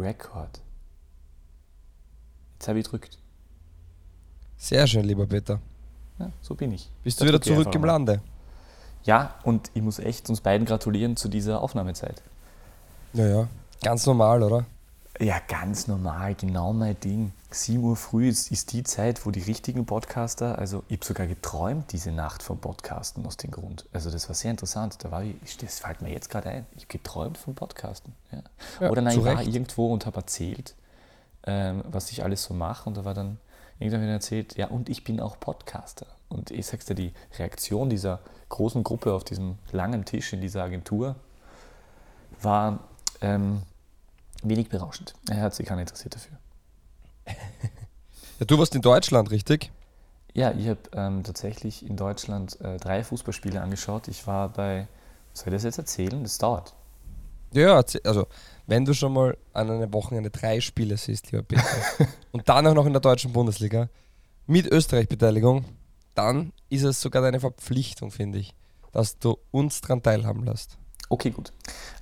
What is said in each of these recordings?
Record. Jetzt habe ich gedrückt. Sehr schön, lieber Peter. Ja, so bin ich. Bist Das du wieder zurück im. Lande? Ja, und ich muss echt uns beiden gratulieren zu dieser Aufnahmezeit. Ja, ja. Ganz normal, oder? Ja, ganz normal, genau mein Ding. 7 Uhr früh ist, ist die Zeit, wo die richtigen Podcaster, also ich habe sogar geträumt diese Nacht vom Podcasten aus dem Grund. Also das war sehr interessant. Da war ich, das fällt mir jetzt gerade ein. Ich habe geträumt vom Podcasten. Ja. Ja, Oder nein, ich war irgendwo und habe erzählt, ähm, was ich alles so mache. Und da war dann irgendwann wieder erzählt, ja, und ich bin auch Podcaster. Und ich sag's dir, die Reaktion dieser großen Gruppe auf diesem langen Tisch in dieser Agentur war ähm, wenig berauschend. Er hat sich keiner interessiert dafür. Ja, du warst in Deutschland, richtig? Ja, ich habe ähm, tatsächlich in Deutschland äh, drei Fußballspiele angeschaut. Ich war bei, soll ich das jetzt erzählen? Das dauert. Ja, also wenn du schon mal an einem Wochenende drei Spiele siehst, lieber Peter, und dann auch noch in der deutschen Bundesliga mit Österreich-Beteiligung, dann ist es sogar deine Verpflichtung, finde ich, dass du uns daran teilhaben lässt. Okay, gut.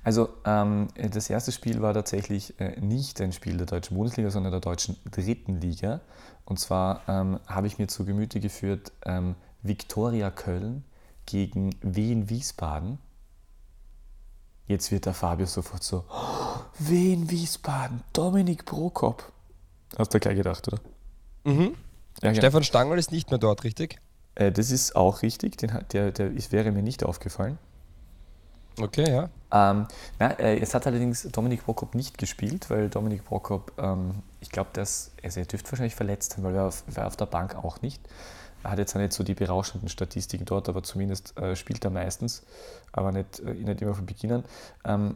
Also ähm, das erste Spiel war tatsächlich äh, nicht ein Spiel der deutschen Bundesliga, sondern der deutschen dritten Liga. Und zwar ähm, habe ich mir zu Gemüte geführt ähm, Viktoria Köln gegen Wien Wiesbaden. Jetzt wird der Fabio sofort so, "Oh, Wien Wiesbaden, Dominik Prokop. Hast du gleich gedacht, oder? Mhm. Ja, ja. Stefan Stangl ist nicht mehr dort, richtig? Äh, das ist auch richtig, Den, der, der ist, wäre mir nicht aufgefallen. Okay, ja. Ähm, na, äh, es hat allerdings Dominik Prokop nicht gespielt, weil Dominik Prokop, ähm, ich glaube, also er dürfte wahrscheinlich verletzt sein, weil er auf, war auf der Bank auch nicht. Er hat jetzt auch nicht so die berauschenden Statistiken dort, aber zumindest äh, spielt er meistens, aber nicht, äh, nicht immer von Beginn an. Ähm,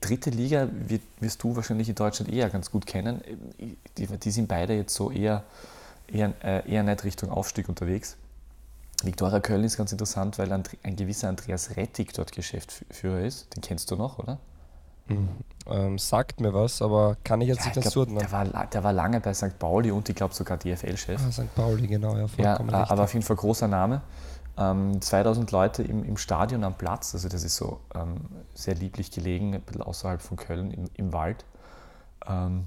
dritte Liga wird, wirst du wahrscheinlich in Deutschland eher ganz gut kennen. Ähm, Die, die sind beide jetzt so eher, eher, äh, eher nicht Richtung Aufstieg unterwegs. Viktoria Köln ist ganz interessant, weil ein gewisser Andreas Rettig dort Geschäftsführer ist. Den kennst du noch, oder? Ähm, sagt mir was, aber kann ich jetzt Ja, nicht zuordnen. der, war, der war lange bei St. Pauli und ich glaube sogar DFL-Chef. Ah, St. Pauli, genau, ja, ja, vollkommen äh, richtig. aber auf jeden Fall großer Name. Ähm, 2000 Leute im, im Stadion am Platz, also das ist so ähm, sehr lieblich gelegen, ein bisschen außerhalb von Köln im, im Wald. Ähm,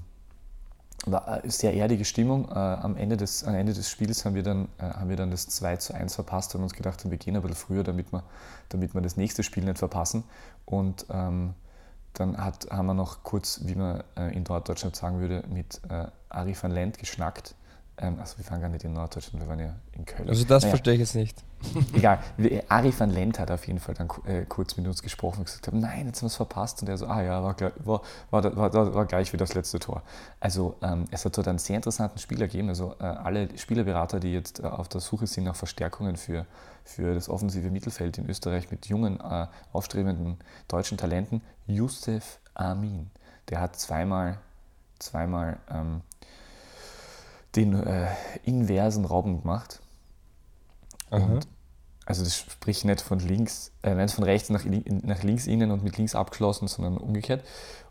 war eine sehr erdige Stimmung. Äh, am, Ende des, am Ende des Spiels haben wir, dann, äh, haben wir dann das 2 zu 1 verpasst und uns gedacht, wir gehen ein bisschen früher, damit wir, damit wir das nächste Spiel nicht verpassen. Und ähm, dann hat, haben wir noch kurz, wie man äh, in Norddeutschland sagen würde, mit äh, Ari van Lent geschnackt. Ähm, also wir waren gar nicht in Norddeutschland, wir waren ja in Köln. also das Naja. verstehe ich jetzt nicht. Egal. Ari van Lent hat auf jeden Fall dann äh, kurz mit uns gesprochen und gesagt, nein, jetzt haben wir es verpasst. Und er so, ah ja, war, war, war, war gleich wie das letzte Tor. Also ähm, es hat dort einen sehr interessanten Spieler gegeben. Also äh, alle Spielerberater, die jetzt äh, auf der Suche sind nach Verstärkungen für, für das offensive Mittelfeld in Österreich mit jungen, äh, aufstrebenden deutschen Talenten, Youssef Amin. Der hat zweimal, zweimal ähm, den äh, inversen Rauben gemacht. Also das spricht nicht von links, äh, nicht von rechts nach, nach links innen und mit links abgeschlossen, sondern umgekehrt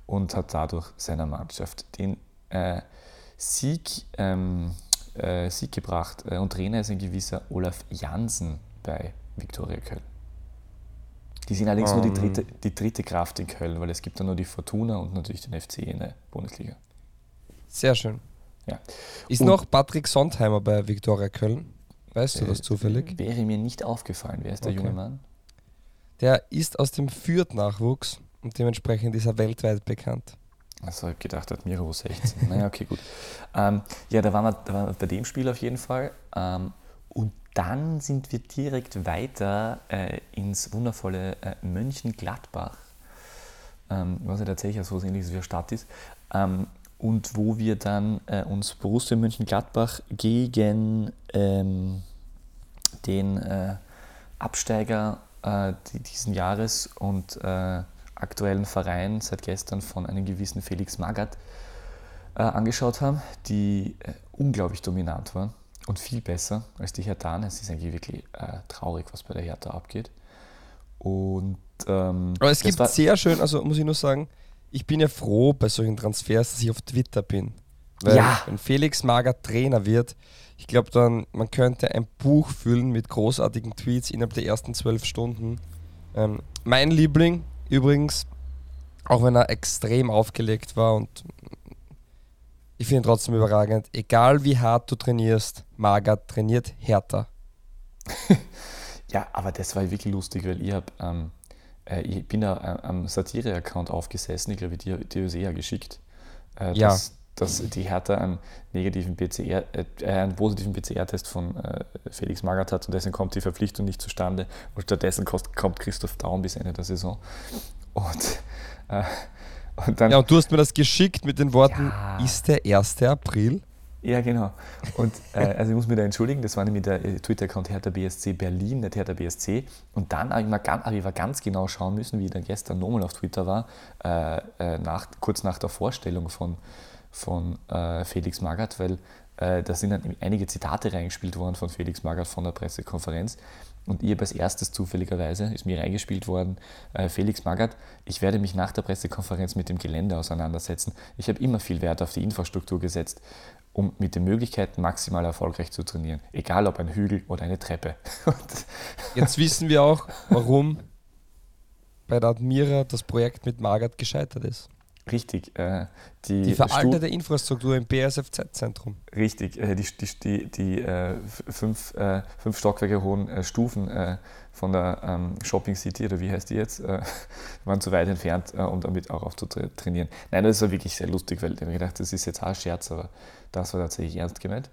und hat dadurch seiner Mannschaft den äh, Sieg, ähm, äh, Sieg gebracht. Äh, und Trainer ist ein gewisser Olaf Jansen bei Viktoria Köln. Die sind allerdings nur die Ähm. dritte, die dritte Kraft in Köln, weil es gibt dann nur die Fortuna und natürlich den FC in der Bundesliga. Sehr schön. Ja. Ist Und- noch Patrick Sondheimer bei Viktoria Köln? Weißt du das Äh, zufällig? Wäre mir nicht aufgefallen. Wer ist der Okay. junge Mann? Der ist aus dem Fürth-Nachwuchs und dementsprechend ist er weltweit bekannt. Achso, ich hab gedacht, er hat Miro 16. naja, okay, gut. Ähm, ja, da waren, wir, da waren wir bei dem Spiel auf jeden Fall. Ähm, und dann sind wir direkt weiter äh, ins wundervolle äh, Mönchengladbach. Ähm, was ja tatsächlich so was ähnliches wie eine Stadt ist. Ähm, und wo wir dann äh, uns Borussia Mönchengladbach gegen ähm, den äh, Absteiger äh, die- diesen Jahres und äh, aktuellen Verein seit gestern von einem gewissen Felix Magath äh, angeschaut haben, die äh, unglaublich dominant waren und viel besser als die Hertha. Es ist eigentlich wirklich traurig, was bei der Hertha abgeht. Und ähm, Aber es gibt war- sehr schön, also muss ich nur sagen, ich bin ja froh bei solchen Transfers, dass ich auf Twitter bin. Weil Ja. wenn Felix Magath Trainer wird, ich glaube dann, man könnte ein Buch füllen mit großartigen Tweets innerhalb der ersten zwölf Stunden. Ähm, mein Liebling übrigens, auch wenn er extrem aufgelegt war und ich finde ihn trotzdem überragend. Egal wie hart du trainierst, Magath trainiert härter. ja, aber das war wirklich lustig, weil ich habe, ähm, äh, ich bin da äh, am Satire-Account aufgesessen, ich glaube, die, die ist eher geschickt, äh, Ja. dass, dass die Hertha einen negativen PCR, äh, einen positiven PCR-Test von äh, Felix Magath hat und deswegen kommt die Verpflichtung nicht zustande und stattdessen kommt Christoph Daum bis Ende der Saison. Und, äh, und dann Ja, und du hast mir das geschickt mit den Worten, Ja. ist der 1. April? Ja, genau. Und äh, also ich muss mich da entschuldigen, das war nämlich der äh, Twitter-Account Hertha BSC Berlin, nicht Hertha BSC. Und dann habe ich, mal ganz, habe ich aber ganz genau schauen müssen, wie ich dann gestern nochmal auf Twitter war, äh, äh, nach, kurz nach der Vorstellung von, von äh, Felix Magath, weil äh, da sind dann einige Zitate reingespielt worden von Felix Magath von der Pressekonferenz. Und habe als erstes zufälligerweise, ist mir reingespielt worden, äh, Felix Magath, ich werde mich nach der Pressekonferenz mit dem Gelände auseinandersetzen. Ich habe immer viel Wert auf die Infrastruktur gesetzt, um mit den Möglichkeiten maximal erfolgreich zu trainieren. Egal ob ein Hügel oder eine Treppe. Jetzt wissen wir auch, warum bei der Admira das Projekt mit Magath gescheitert ist. richtig, äh, die, Die Stu- veraltete Infrastruktur im BSFZ-Zentrum. Richtig, äh, die, die, die, die äh, fünf, äh, fünf Stockwerke hohen äh, Stufen äh, von der ähm, Shopping City, oder wie heißt die jetzt, waren zu weit entfernt, um damit auch aufzutrainieren. Nein, das war wirklich sehr lustig, weil ich habe gedacht, das ist jetzt auch ein Scherz, aber das war tatsächlich ernst gemeint.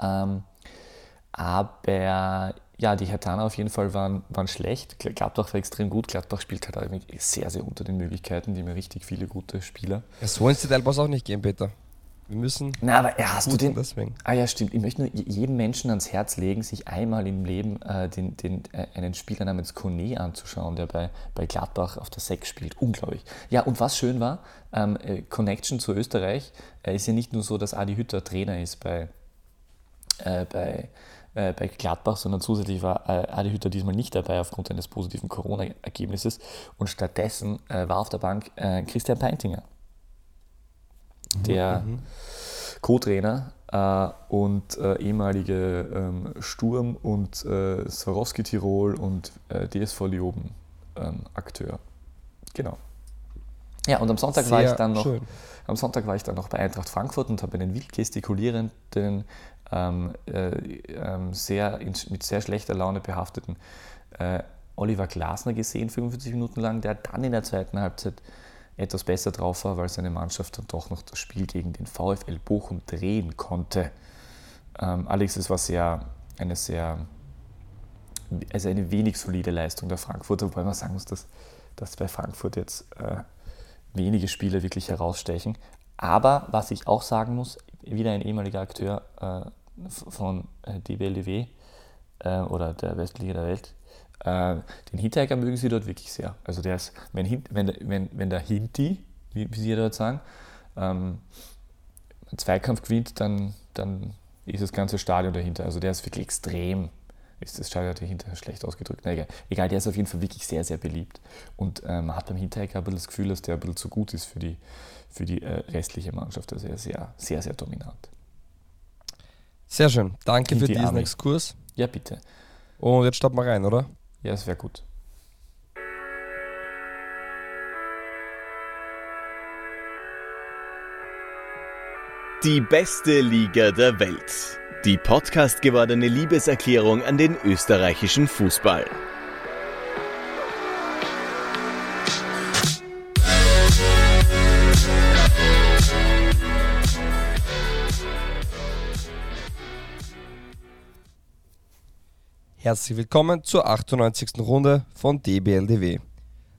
Ähm, aber ja, die Hertaner auf jeden Fall waren, waren schlecht. Gl- Gladbach war extrem gut. Gladbach spielt halt sehr, sehr unter den Möglichkeiten. Die haben richtig viele gute Spieler. Ja, so ins Detail auch nicht gehen, Peter. Wir müssen Na, aber ja, hast du den, deswegen. Ah ja, stimmt. Ich möchte nur jedem Menschen ans Herz legen, sich einmal im Leben äh, den, den, äh, einen Spieler namens Kone anzuschauen, der bei, bei Gladbach auf der Sechs spielt. Unglaublich. Ja, und was schön war, ähm, äh, Connection zu Österreich, äh, ist ja nicht nur so, dass Adi Hütter Trainer ist bei, äh, bei, äh, bei Gladbach, sondern zusätzlich war Adi Hütter diesmal nicht dabei aufgrund eines positiven Corona-Ergebnisses und stattdessen war auf der Bank Christian Peintinger, der Co-Trainer äh, und äh, ehemalige ähm, Sturm- und äh, Swarovski Tirol und äh, DSV Lioben ähm, Akteur. Genau. Ja, und am Sonntag war ich Sehr dann noch schön. am Sonntag war ich dann noch bei Eintracht Frankfurt und habe einen wild gestikulierenden, ähm, äh, ähm, sehr, mit sehr schlechter Laune behafteten äh, Oliver Glasner gesehen, 45 Minuten lang, der dann in der zweiten Halbzeit etwas besser drauf war, weil seine Mannschaft dann doch noch das Spiel gegen den VfL Bochum drehen konnte. Ähm, Alex, es war sehr, eine sehr, also eine wenig solide Leistung der Frankfurter, wobei man sagen muss, dass, dass bei Frankfurt jetzt äh, wenige Spieler wirklich herausstechen. Aber was ich auch sagen muss, wieder ein ehemaliger Akteur äh, von äh, DBLDW äh, oder der Westliga der Welt, äh, den Hinteregger mögen sie dort wirklich sehr. Also der ist, wenn, wenn, der- wenn, wenn der Hinti, wie, wie sie dort sagen, ähm, einen Zweikampf gewinnt, dann, dann ist das ganze Stadion dahinter. Also der ist wirklich extrem, ist das Stadion dahinter schlecht ausgedrückt. Na, egal. egal, der ist auf jeden Fall wirklich sehr, sehr beliebt. Und äh, man hat beim Hinteregger ein bisschen das Gefühl, dass der ein bisschen zu gut ist für die, für die äh, restliche Mannschaft. Also er ist sehr, sehr, sehr dominant. Sehr schön. Danke In für die diesen Arme. Exkurs. Ja, bitte. Und jetzt starten wir rein, oder? Ja, das wäre gut. Die beste Liga der Welt. Die Podcast gewordene Liebeserklärung an den österreichischen Fußball. Herzlich willkommen zur 98. Runde von DBLDW.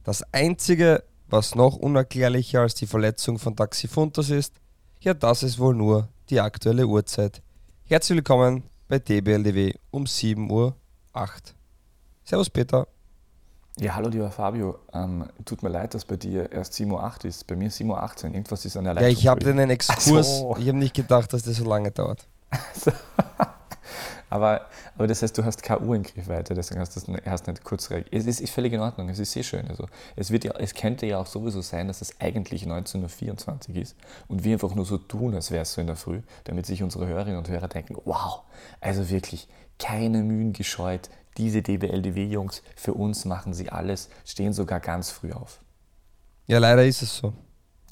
Das einzige, was noch unerklärlicher als die Verletzung von Taxi Funtas ist, ja, das ist wohl nur die aktuelle Uhrzeit. Herzlich willkommen bei DBLDW um 7.08 Uhr. Servus Peter. Ja, hallo lieber Fabio. Ähm, tut mir leid, dass bei dir erst 7.08 Uhr ist. Bei mir 7.18 Uhr. Irgendwas ist an der Ja, ich habe Leitung. den einen Exkurs. so. Ich habe nicht gedacht, dass das so lange dauert. Aber, aber das heißt, du hast keine Uhr in Griffweite, deswegen hast du das, hast nicht kurz reagiert. Es ist, ist völlig in Ordnung, es ist sehr schön. Also, es, wird ja, es könnte ja auch sowieso sein, dass es eigentlich 19.24 Uhr ist und wir einfach nur so tun, als wäre es so in der Früh, damit sich unsere Hörerinnen und Hörer denken, wow, also wirklich keine Mühen gescheut. Diese DBLDW-Jungs, für uns machen sie alles, stehen sogar ganz früh auf. Ja, leider ist es so.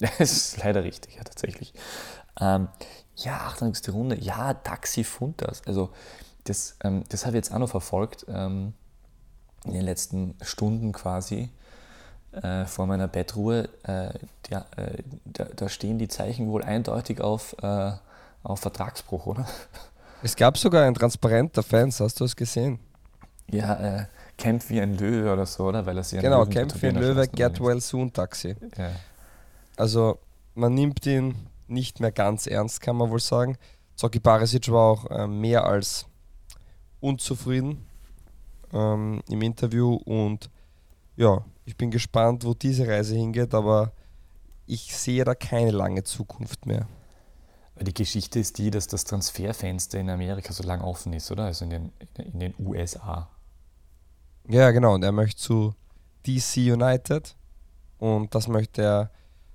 Das ist leider richtig, ja, tatsächlich. Ähm, ja, 98. Runde, ja, Taxi Funtas. Also das, ähm, das habe ich jetzt auch noch verfolgt ähm, in den letzten Stunden quasi äh, vor meiner Bettruhe. Äh, ja, äh, da, da, stehen die Zeichen wohl eindeutig auf, äh, auf Vertragsbruch, oder? Es gab sogar ein Transparent der Fans, hast du es gesehen? Ja, äh, kämpft wie ein Löwe oder so, oder? Weil er sich genau, kämpft wie ein Löwe, get well soon Taxi. Ja. Also man nimmt ihn nicht mehr ganz ernst, kann man wohl sagen. Zoki Barisic war auch äh, mehr als unzufrieden ähm, im Interview und ja, ich bin gespannt, wo diese Reise hingeht, aber ich sehe da keine lange Zukunft mehr. Die Geschichte ist die, dass das Transferfenster in Amerika so lang offen ist, oder? Also in den, in den USA. Ja, genau. Und er möchte zu DC United. Und das möchte er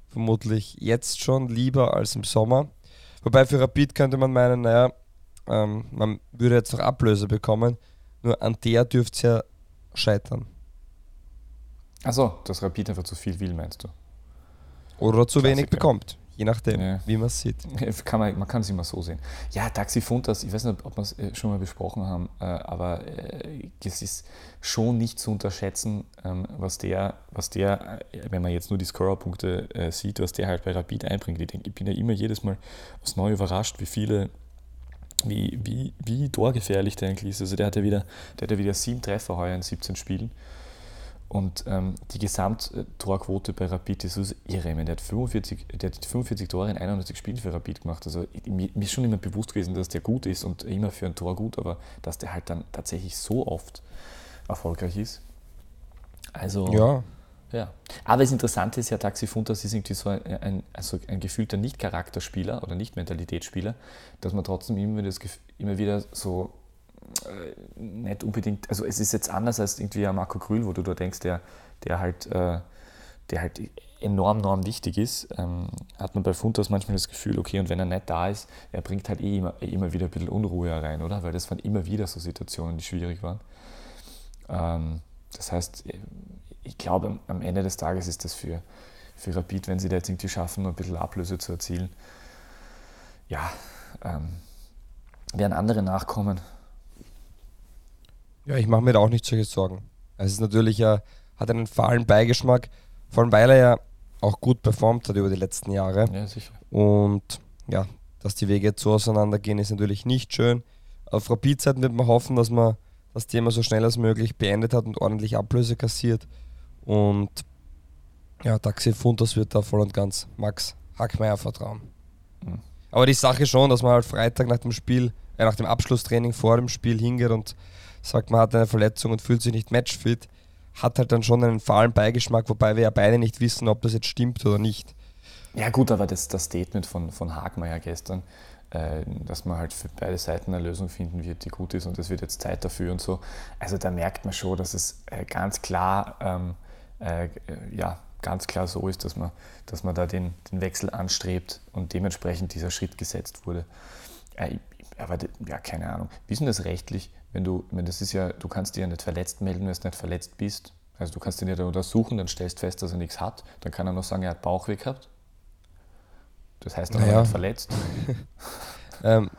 vermutlich jetzt schon lieber als im Sommer. Wobei für Rapid könnte man meinen, naja, ähm, man würde jetzt noch Ablöse bekommen. Nur an der dürfte es ja scheitern. Achso, dass Rapid einfach zu viel will, meinst du? Oder zu Klassiker. wenig bekommt. Je nachdem, ja. wie man es sieht. Kann man, man kann es immer so sehen. Ja, Taxi Funtas, ich weiß nicht, ob wir es äh, schon mal besprochen haben, äh, aber äh, es ist schon nicht zu unterschätzen, ähm, was der, was der, wenn man jetzt nur die Scorerpunkte sieht, was der halt bei Rapid einbringt. Ich denke, ich bin ja immer jedes Mal aufs Neue überrascht, wie viele wie, wie, wie torgefährlich der eigentlich ist. Also der hat ja wieder, der hat ja wieder sieben Treffer heuer in 17 Spielen. Und ähm, die Gesamttorquote bei Rapid ist also irre. Meine, der, hat 45, der hat 45 Tore in 91 Spielen für Rapid gemacht. Also mir, mir ist schon immer bewusst gewesen, dass der gut ist und immer für ein Tor gut, aber dass der halt dann tatsächlich so oft erfolgreich ist. Also, ja. Ja. Aber das Interessante ist ja, Taxi Funtas ist irgendwie so ein, ein, also ein gefühlter Nicht-Charakterspieler oder Nicht-Mentalitätsspieler, dass man trotzdem immer, das, immer wieder so äh, nicht unbedingt, also es ist jetzt anders als irgendwie ein Marco Krühl, wo du da denkst, der, der halt, äh, der halt enorm, enorm wichtig ist, ähm, hat man bei Funtas manchmal das Gefühl, okay, und wenn er nicht da ist, er bringt halt eh immer, eh immer wieder ein bisschen Unruhe rein, oder? Weil das waren immer wieder so Situationen, die schwierig waren. Ähm, das heißt, ich glaube, am Ende des Tages ist das für, für Rapid, wenn sie da jetzt irgendwie schaffen, ein bisschen Ablöse zu erzielen, ja, ähm, werden andere nachkommen. Ja, ich mache mir da auch nicht solche Sorgen. Es ist natürlich ja, hat einen fahlen Beigeschmack, vor allem weil er ja auch gut performt hat über die letzten Jahre. Ja, sicher. Und ja, dass die Wege jetzt so auseinandergehen, ist natürlich nicht schön. Auf Rapid-Seiten wird man hoffen, dass man das Thema so schnell als möglich beendet hat und ordentlich Ablöse kassiert. Und ja, Taxi Funtas wird da voll und ganz Max Hackmeier vertrauen. Mhm. Aber die Sache schon, dass man halt Freitag nach dem Spiel, äh, nach dem Abschlusstraining vor dem Spiel hingeht und sagt, man hat eine Verletzung und fühlt sich nicht matchfit, hat halt dann schon einen fahlen Beigeschmack, wobei wir ja beide nicht wissen, ob das jetzt stimmt oder nicht. Ja gut, aber das, das Statement von, von Hagmeier gestern, äh, dass man halt für beide Seiten eine Lösung finden wird, die gut ist und es wird jetzt Zeit dafür und so. Also da merkt man schon, dass es äh, ganz klar, ähm, äh, ja, ganz klar so ist, dass man, dass man da den, den Wechsel anstrebt und dementsprechend dieser Schritt gesetzt wurde. Äh, aber ja, keine Ahnung. Wie ist denn das rechtlich? wenn du, wenn das ist ja, du kannst dich ja nicht verletzt melden, wenn du nicht verletzt bist. Also du kannst ihn ja untersuchen, dann stellst fest, dass er nichts hat. Dann kann er noch sagen, er hat Bauchweh gehabt. Das heißt, er naja. nicht verletzt. ähm,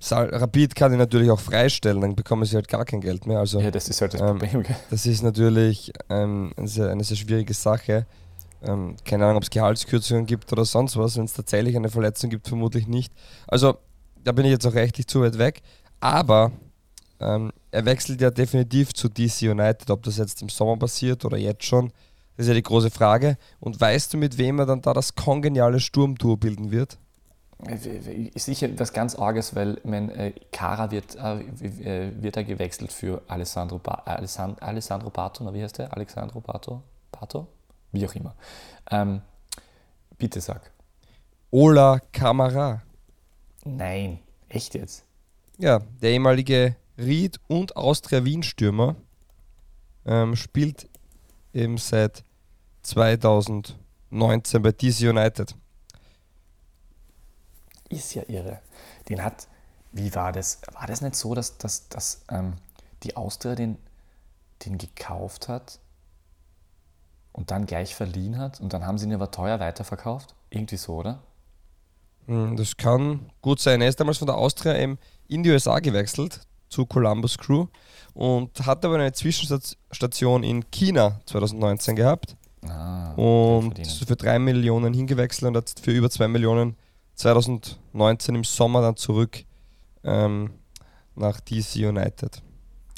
Rapid kann ihn natürlich auch freistellen, dann bekommen sie halt gar kein Geld mehr. Also, ja, das ist halt das ähm, Problem. Das ist natürlich ähm, eine, sehr, eine, sehr, schwierige Sache. Ähm, keine Ahnung, ob es Gehaltskürzungen gibt oder sonst was. Wenn es tatsächlich eine Verletzung gibt, vermutlich nicht. Also da bin ich jetzt auch rechtlich zu weit weg. Aber ähm, er wechselt ja definitiv zu DC United, ob das jetzt im Sommer passiert oder jetzt schon. Das ist ja die große Frage. Und weißt du, mit wem er dann da das kongeniale Sturmtour bilden wird? Ist sicher was ganz Arges, weil mein äh, Kara wird, äh, äh, wird er gewechselt für Alessandro, ba Alessand Alessandro Bato, wie heißt der? Alessandro Bato? Bato? Wie auch immer. Ähm, bitte sag. Ola Kamara. Nein, echt jetzt? Ja, der ehemalige Ried und Austria Wien Stürmer. Ähm, spielt eben seit 2019 bei DC United. Ist ja irre. Den hat, wie war das? War das nicht so, dass, dass, dass ähm, die Austria den, den gekauft hat und dann gleich verliehen hat und dann haben sie ihn aber teuer weiterverkauft? Irgendwie so, oder? Hm, Das kann gut sein. Er ist damals von der Austria in die USA gewechselt zu Columbus Crew und hat aber eine Zwischenstation in China 2019 gehabt Ah, und für 3 Millionen hingewechselt und hat für über 2 Millionen 2019 im Sommer dann zurück ähm, nach DC United.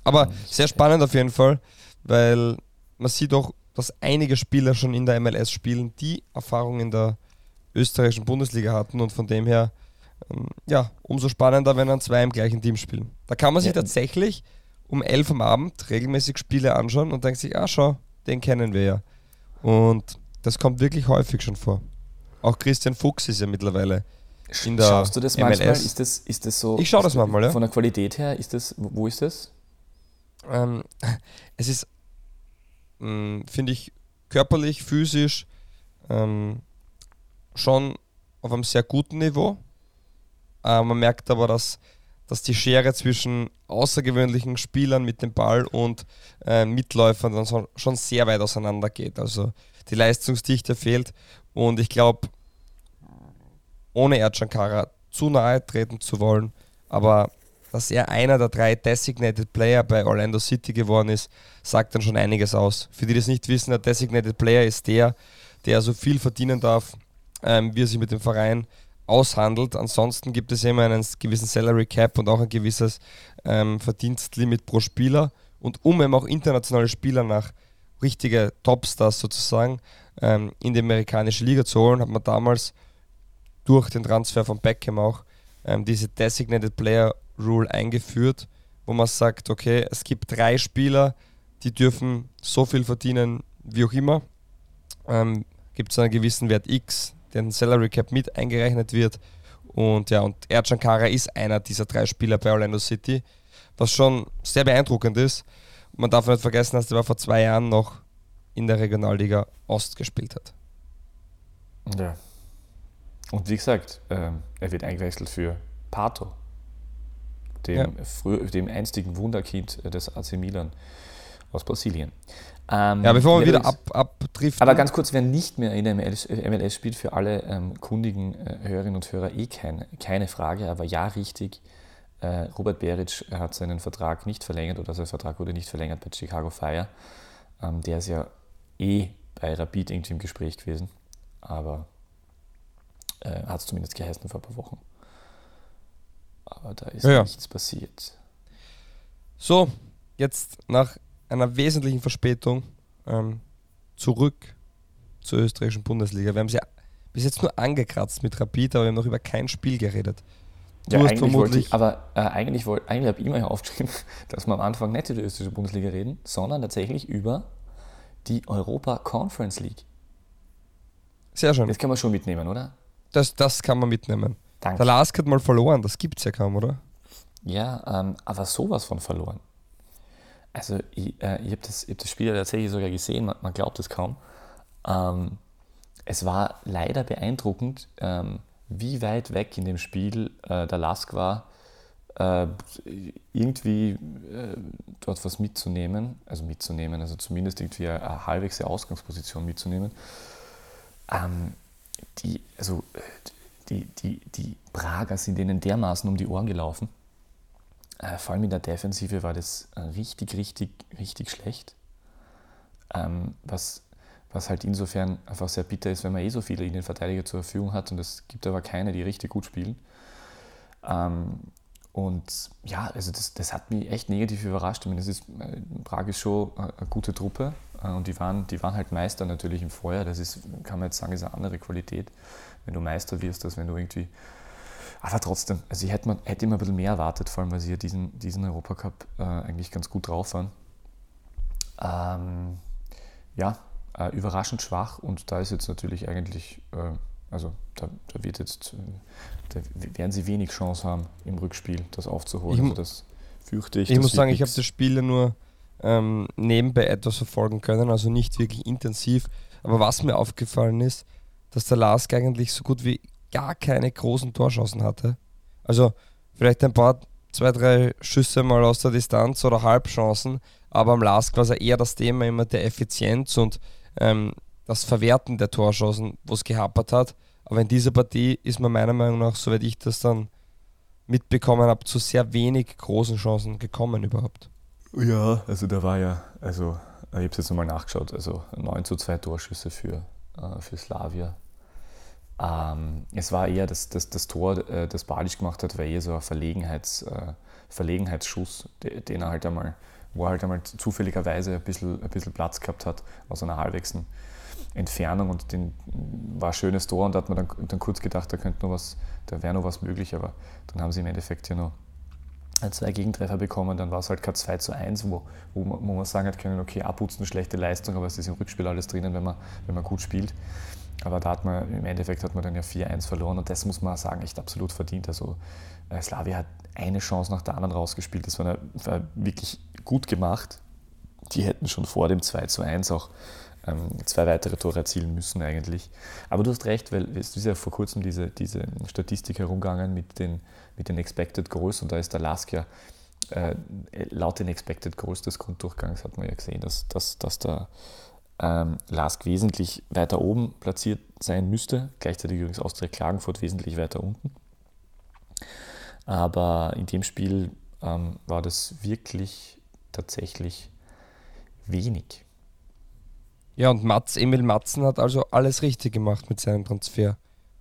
Aber sehr spannend auf jeden Fall, weil man sieht auch, dass einige Spieler schon in der MLS spielen, die Erfahrung in der österreichischen Bundesliga hatten und von dem her ähm, ja, umso spannender, wenn dann zwei im gleichen Team spielen. Da kann man sich Ja. tatsächlich um 11 am Abend regelmäßig Spiele anschauen und denkt sich, ah schau, den kennen wir ja. Und das kommt wirklich häufig schon vor. Auch Christian Fuchs ist ja mittlerweile in der Schaust du das manchmal? MLS. Ist das, ist das so? Ich schaue das manchmal, ja. Von der Qualität her, ist das, wo ist das? Ähm, es ist, mh, finde ich, körperlich, physisch ähm, schon auf einem sehr guten Niveau. Äh, man merkt aber, dass, dass die Schere zwischen außergewöhnlichen Spielern mit dem Ball und äh, Mitläufern dann so, schon sehr weit auseinander geht. Also die Leistungsdichte fehlt und ich glaube, ohne Erdschankara zu nahe treten zu wollen, aber dass er einer der drei Designated Player bei Orlando City geworden ist, sagt dann schon einiges aus. Für die, die das nicht wissen, der Designated Player ist der, der so viel verdienen darf, ähm, wie er sich mit dem Verein aushandelt. Ansonsten gibt es immer einen gewissen Salary Cap und auch ein gewisses ähm, Verdienstlimit pro Spieler. Und um eben auch internationale Spieler nach richtige Topstars sozusagen ähm, in die amerikanische Liga zu holen, hat man damals durch den Transfer von Beckham auch ähm, diese Designated Player Rule eingeführt, wo man sagt, okay, es gibt drei Spieler, die dürfen so viel verdienen, wie auch immer. Ähm, gibt es einen gewissen Wert X, den Salary Cap mit eingerechnet wird. Und ja, und Ercan Kara ist einer dieser drei Spieler bei Orlando City, was schon sehr beeindruckend ist. Man darf nicht vergessen, dass er vor zwei Jahren noch in der Regionalliga Ost gespielt hat. Ja. Und wie gesagt, ähm, er wird eingewechselt für Pato, dem, Ja. dem einstigen Wunderkind äh, des AC Milan aus Brasilien. Ähm, Ja, bevor wir wieder ab, abdriften. Aber ganz kurz, wer nicht mehr in der MLS, äh, MLS spielt, für alle ähm, kundigen äh, Hörerinnen und Hörer eh kein, keine Frage, aber ja, richtig. Äh, Robert Beric hat seinen Vertrag nicht verlängert oder sein Vertrag wurde nicht verlängert bei Chicago Fire. Ähm, der ist ja eh bei Rapid irgendwie im Gespräch gewesen, aber äh, hat es zumindest geheißen vor ein paar Wochen. Aber da ist Ja, nichts passiert. So, jetzt nach einer wesentlichen Verspätung ähm, zurück zur österreichischen Bundesliga. Wir haben sie ja bis jetzt nur angekratzt mit Rapid, aber wir haben noch über kein Spiel geredet. Du Ja, hast eigentlich wollte vermutlich. ich, aber äh, eigentlich, wollt- eigentlich habe ich immer aufgeschrieben, dass wir am Anfang nicht über die österreichische Bundesliga reden, sondern tatsächlich über die Europa Conference League. Sehr schön. Das kann man schon mitnehmen, oder? Das, das kann man mitnehmen. Danke. Der Lask hat mal verloren, das gibt's ja kaum, oder? Ja, ähm, aber sowas von verloren. Also ich, äh, ich habe das, ich hab das Spiel ja tatsächlich sogar gesehen, man, man glaubt es kaum. Ähm, es war leider beeindruckend, ähm, wie weit weg in dem Spiel äh, der Lask war, äh, irgendwie äh, dort was mitzunehmen, also mitzunehmen, also zumindest irgendwie eine, eine halbwegs Ausgangsposition mitzunehmen. Ähm, die, also die, die, die Prager sind denen dermaßen um die Ohren gelaufen. Äh, vor allem in der Defensive war das richtig, richtig, richtig schlecht. Ähm, was, was halt insofern einfach sehr bitter ist, wenn man eh so viele Innenverteidiger zur Verfügung hat und es gibt aber keine, die richtig gut spielen. Ähm, und ja, also das, das hat mich echt negativ überrascht. Ich meine, das ist, äh, Prag ist schon eine, eine gute Truppe äh, und die waren, die waren halt Meister natürlich im Vorjahr. Das ist, kann man jetzt sagen, ist eine andere Qualität, wenn du Meister wirst, als wenn du irgendwie aber trotzdem, also ich hätte, mir, hätte immer ein bisschen mehr erwartet, vor allem weil sie ja diesen, diesen Europacup äh, eigentlich ganz gut drauf waren. Ähm, ja, äh, überraschend schwach und da ist jetzt natürlich eigentlich, äh, also da, da wird jetzt, äh, da werden sie wenig Chance haben im Rückspiel, das aufzuholen. Ich also das fürchte ich. Ich muss sagen, ich habe das Spiel ja nur ähm, nebenbei etwas verfolgen können, also nicht wirklich intensiv. Aber was mir aufgefallen ist, dass der Lask eigentlich so gut wie gar keine großen Torschancen hatte. Also vielleicht ein paar, zwei, drei Schüsse mal aus der Distanz oder Halbchancen, aber am Lask war es eher das Thema immer der Effizienz und ähm, das Verwerten der Torchancen, wo es gehapert hat. Aber in dieser Partie ist man meiner Meinung nach, soweit ich das dann mitbekommen habe, zu sehr wenig großen Chancen gekommen überhaupt. Ja, also da war ja, also ich habe es jetzt nochmal nachgeschaut, also 9 zu 2 Torschüsse für, äh, für Slavia. Ähm, es war eher das, das, das Tor, äh, das Badic gemacht hat, war eher so ein Verlegenheits, äh, Verlegenheitsschuss, den er halt einmal, wo er halt einmal zufälligerweise ein bisschen, ein bisschen Platz gehabt hat aus einer halbwegsen Entfernung und den war ein schönes Tor und da hat man dann, dann kurz gedacht, da könnte noch was, da wäre noch was möglich, aber dann haben sie im Endeffekt ja noch zwei Gegentreffer bekommen, dann war es halt kein 2 zu 1, wo, wo, man, wo man sagen hat können, okay, abputzen, schlechte Leistung, aber es ist im Rückspiel alles drinnen, wenn man, wenn man gut spielt. Aber da hat man, im Endeffekt hat man dann ja 4-1 verloren und das muss man sagen, echt absolut verdient. Also äh, Slavia hat eine Chance nach der anderen rausgespielt, das war, eine, war wirklich gut gemacht. Die hätten schon vor dem 2 zu 1 auch ähm, zwei weitere Tore erzielen müssen eigentlich. Aber du hast recht, weil es ist ja vor kurzem diese, diese Statistik herumgegangen mit den, mit den Expected Goals und da ist der Lask ja äh, laut den Expected Goals des Grunddurchgangs hat man ja gesehen, dass, dass, dass der ähm, Lask wesentlich weiter oben platziert sein müsste, gleichzeitig übrigens Austria Klagenfurt wesentlich weiter unten. Aber in dem Spiel ähm, war das wirklich tatsächlich wenig. Ja, und Mats, Emil Matzen hat also alles richtig gemacht mit seinem Transfer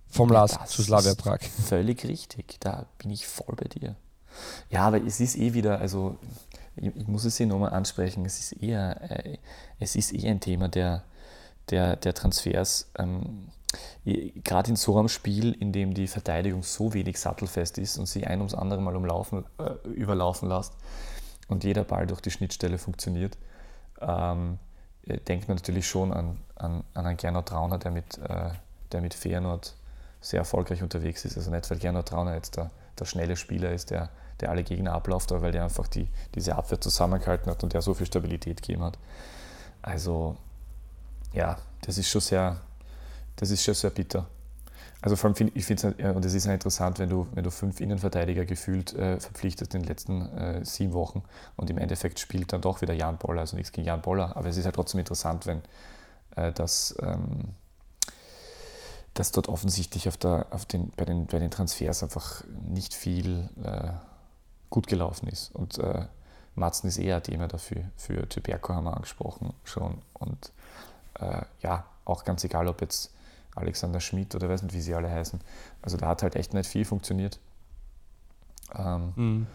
vom LASK zu Slavia Prag. Völlig richtig, da bin ich voll bei dir. Ja, aber es ist eh wieder, also ich, ich muss es hier nochmal ansprechen, es ist eher, äh, es ist eher ein Thema der, der, der Transfers. Ähm, Gerade in so einem Spiel, in dem die Verteidigung so wenig sattelfest ist und sie ein ums andere Mal umlaufen, äh, überlaufen lässt und jeder Ball durch die Schnittstelle funktioniert, ähm, äh, denkt man natürlich schon an, an, an einen Gernot Trauner, der mit, äh, der mit Feyenoord sehr erfolgreich unterwegs ist. Also nicht, weil Gernot Trauner jetzt der, der schnelle Spieler ist, der, der alle Gegner abläuft, weil der einfach die, diese Abwehr zusammengehalten hat und der so viel Stabilität gegeben hat. Also ja, das ist schon sehr, das ist schon sehr bitter. Also vor allem find, ich finde es, und es ist ja interessant, wenn du, wenn du fünf Innenverteidiger gefühlt äh, verpflichtest in den letzten äh, sieben Wochen und im Endeffekt spielt dann doch wieder Jan Boller, also nichts gegen Jan Boller, aber es ist ja trotzdem interessant, wenn äh, das, ähm, dass dort offensichtlich auf der, auf den, bei, den, bei den Transfers einfach nicht viel äh, gut gelaufen ist. Und äh, Matzen ist eher ein Thema dafür. Für Tyberko haben wir angesprochen schon. Und äh, ja, auch ganz egal, ob jetzt Alexander Schmidt oder weiß nicht, wie sie alle heißen. Also da hat halt echt nicht viel funktioniert. Ähm, mhm.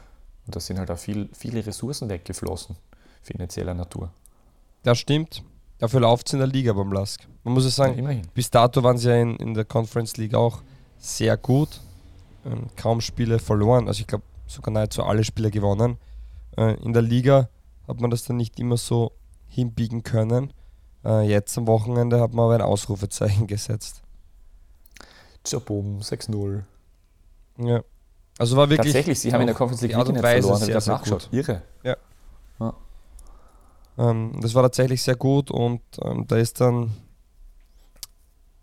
Und da sind halt auch viel, viele Ressourcen weggeflossen, finanzieller Natur. Das stimmt. Dafür läuft es in der Liga beim Lask. Man muss es sagen, ja, bis dato waren sie ja in, in der Conference League auch sehr gut. Ähm, kaum Spiele verloren. Also ich glaube sogar nahezu alle Spiele gewonnen. Äh, in der Liga hat man das dann nicht immer so hinbiegen können. Äh, jetzt am Wochenende hat man aber ein Ausrufezeichen gesetzt. Tschabum, 6-0. Ja. Also war wirklich. Tatsächlich, sie haben in der Conference League wirklich nicht verloren, sehr, sehr nachgeschaut. Irre. Ja. ja. Ähm, das war tatsächlich sehr gut und ähm, da ist dann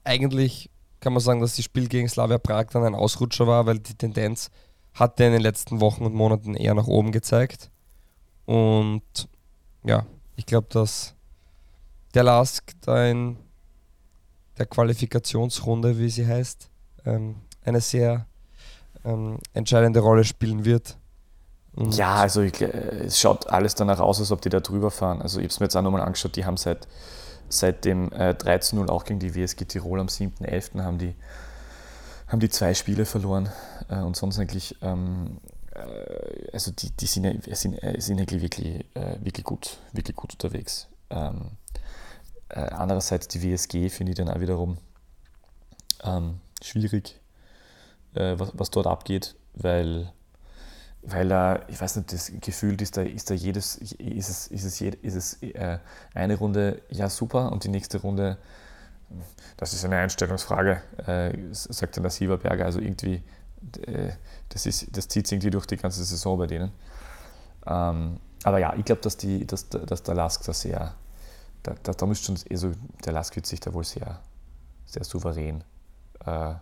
eigentlich kann man sagen, dass das Spiel gegen Slavia Prag dann ein Ausrutscher war, weil die Tendenz hat er in den letzten Wochen und Monaten eher nach oben gezeigt. Und ja, ich glaube, dass der Lask da in der Qualifikationsrunde, wie sie heißt, ähm, eine sehr ähm, entscheidende Rolle spielen wird. Und ja, also ich, es schaut alles danach aus, als ob die da drüber fahren. Also ich habe es mir jetzt auch nochmal angeschaut, die haben seit, seit dem äh, 13-0 auch gegen die WSG Tirol am 7.11. haben die, haben die zwei Spiele verloren äh, und sonst eigentlich, ähm, äh, also die, die sind, sind, äh, sind eigentlich wirklich, äh, wirklich, gut, wirklich gut unterwegs. Ähm, äh, andererseits die WSG finde ich dann auch wiederum ähm, schwierig, äh, was, was dort abgeht, weil, weil äh, ich weiß nicht, das Gefühl ist da, ist da jedes, ist es, ist es, ist es äh, eine Runde ja super und die nächste Runde, das ist eine Einstellungsfrage, äh, sagt dann der Sieberberger, also irgendwie, äh, das, ist, das zieht sich irgendwie durch die ganze Saison bei denen. Ähm, aber ja, ich glaube, dass, dass, dass der Lask da sehr da, da, da müsste schon, also der Laskit sich da wohl sehr, sehr souverän. Äh,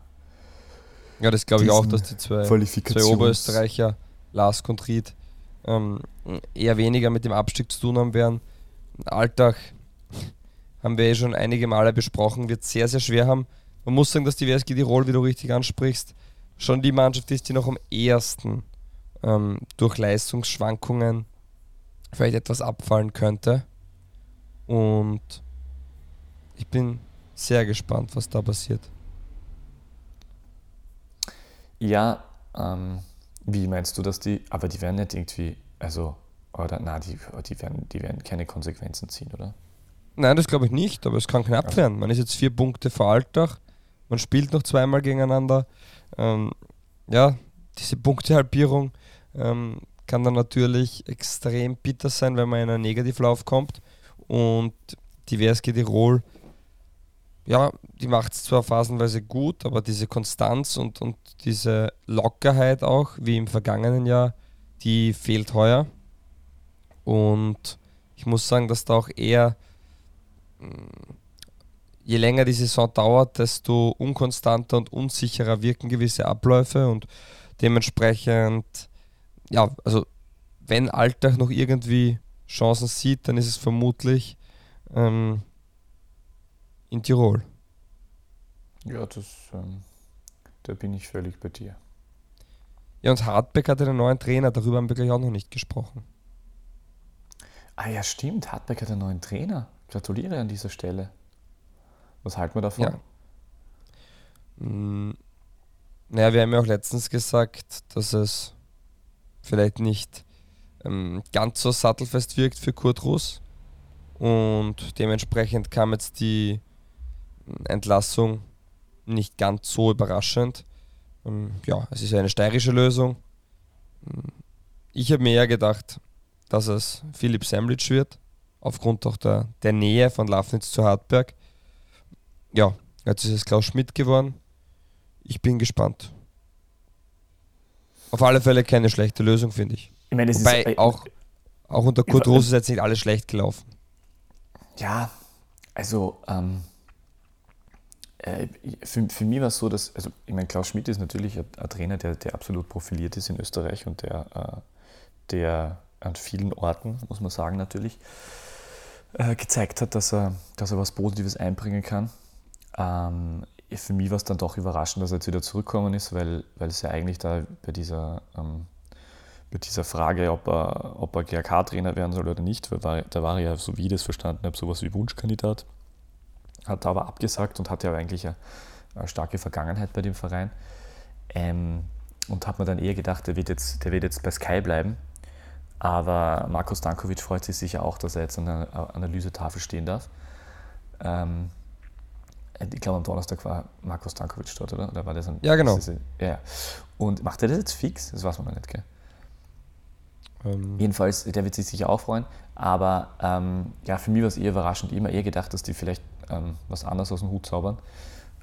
ja, das glaube ich auch, dass die zwei, zwei Oberösterreicher, Lask und ähm, eher weniger mit dem Abstieg zu tun haben werden. Alltag haben wir eh schon einige Male besprochen, wird sehr, sehr schwer haben. man muss sagen, dass die WSG Tirol, wie du richtig ansprichst, schon die Mannschaft ist, die noch am ehesten ähm, durch Leistungsschwankungen vielleicht etwas abfallen könnte. Und ich bin sehr gespannt, was da passiert. Ja, ähm, wie meinst du, dass die, aber die werden nicht irgendwie, also, oder, na, die, die, werden, die werden keine Konsequenzen ziehen, oder? Nein, das glaube ich nicht, aber es kann knapp also. werden. Man ist jetzt vier Punkte vor Alltag, man spielt noch zweimal gegeneinander. Ähm, ja, diese Punktehalbierung ähm, kann dann natürlich extrem bitter sein, wenn man in einen Negativlauf kommt. Und die WSG Tirol, ja, die macht es zwar phasenweise gut, aber diese Konstanz und, und diese Lockerheit auch, wie im vergangenen Jahr, die fehlt heuer. Und ich muss sagen, dass da auch eher, mm, je länger die Saison dauert, desto unkonstanter und unsicherer wirken gewisse Abläufe und dementsprechend ja, also wenn Alltag noch irgendwie Chancen sieht, dann ist es vermutlich ähm, in Tirol. Ja, das, ähm, da bin ich völlig bei dir. Ja, und Hartbeck hat einen neuen Trainer, darüber haben wir gleich auch noch nicht gesprochen. Ah ja, stimmt, Hartbeck hat einen neuen Trainer. Gratuliere an dieser Stelle. Was halten wir davon? Ja. Hm, naja, wir haben ja auch letztens gesagt, dass es vielleicht nicht ähm, ganz so sattelfest wirkt für Kurt Russ. Und dementsprechend kam jetzt die Entlassung nicht ganz so überraschend. Ähm, ja, es ist eine steirische Lösung. Ich habe mir eher gedacht, dass es Philipp Semlitsch wird, aufgrund auch der, der Nähe von Lafnitz zu Hartberg. Ja, jetzt ist es Klaus Schmidt geworden. Ich bin gespannt. Auf alle Fälle keine schlechte Lösung, finde ich. Ich meine, es Wobei ist, auch, auch unter Kurt Rose ist jetzt nicht alles schlecht gelaufen. Ja, also ähm, äh, für, für mich war es so, dass, also ich meine, Klaus Schmidt ist natürlich ein, ein Trainer, der, der absolut profiliert ist in Österreich und der, äh, der an vielen Orten, muss man sagen, natürlich, äh, gezeigt hat, dass er, dass er was Positives einbringen kann. Ähm, für mich war es dann doch überraschend, dass er jetzt wieder zurückgekommen ist, weil, weil es ja eigentlich da bei dieser, ähm, bei dieser Frage, ob er, ob er GRK-Trainer werden soll oder nicht, weil da war er ja, so wie ich das verstanden habe, sowas wie Wunschkandidat. Hat aber abgesagt und hatte ja eigentlich eine, eine starke Vergangenheit bei dem Verein. Ähm, und hat mir dann eher gedacht, der wird, jetzt, der wird jetzt bei Sky bleiben. Aber Markus Stankovic freut sich sicher auch, dass er jetzt an der Analysetafel stehen darf. Ähm, äh, ich glaube am Donnerstag war Markus Stankovic dort, oder? oder war das ein, ja, genau. Das, ja. Und macht er das jetzt fix? Das weiß man noch nicht, gell? Ähm. Jedenfalls, der wird sich sicher auch freuen. Aber ähm, ja, für mich war es eher überraschend. Ich immer eher gedacht, dass die vielleicht ähm, was anderes aus dem Hut zaubern.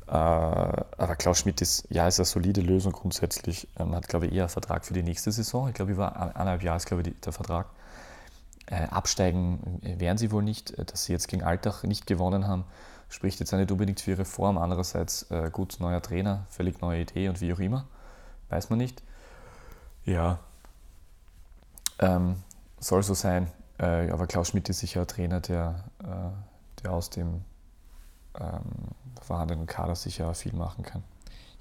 Äh, aber Klaus Schmidt ist, ja, ist eine solide Lösung grundsätzlich. Ähm, hat, glaube ich, eher einen Vertrag für die nächste Saison. Ich glaube, über eineinhalb Jahre ist, glaube ich, der Vertrag. Äh, absteigen werden sie wohl nicht. Äh, dass sie jetzt gegen Alltag nicht gewonnen haben, spricht jetzt nicht unbedingt für ihre Form. Andererseits äh, gut, neuer Trainer, völlig neue Idee und wie auch immer. Weiß man nicht. Ja, ähm, soll so sein. Äh, aber Klaus Schmidt ist sicher ein Trainer, der, äh, der aus dem ähm, vorhandenen Kader sicher viel machen kann.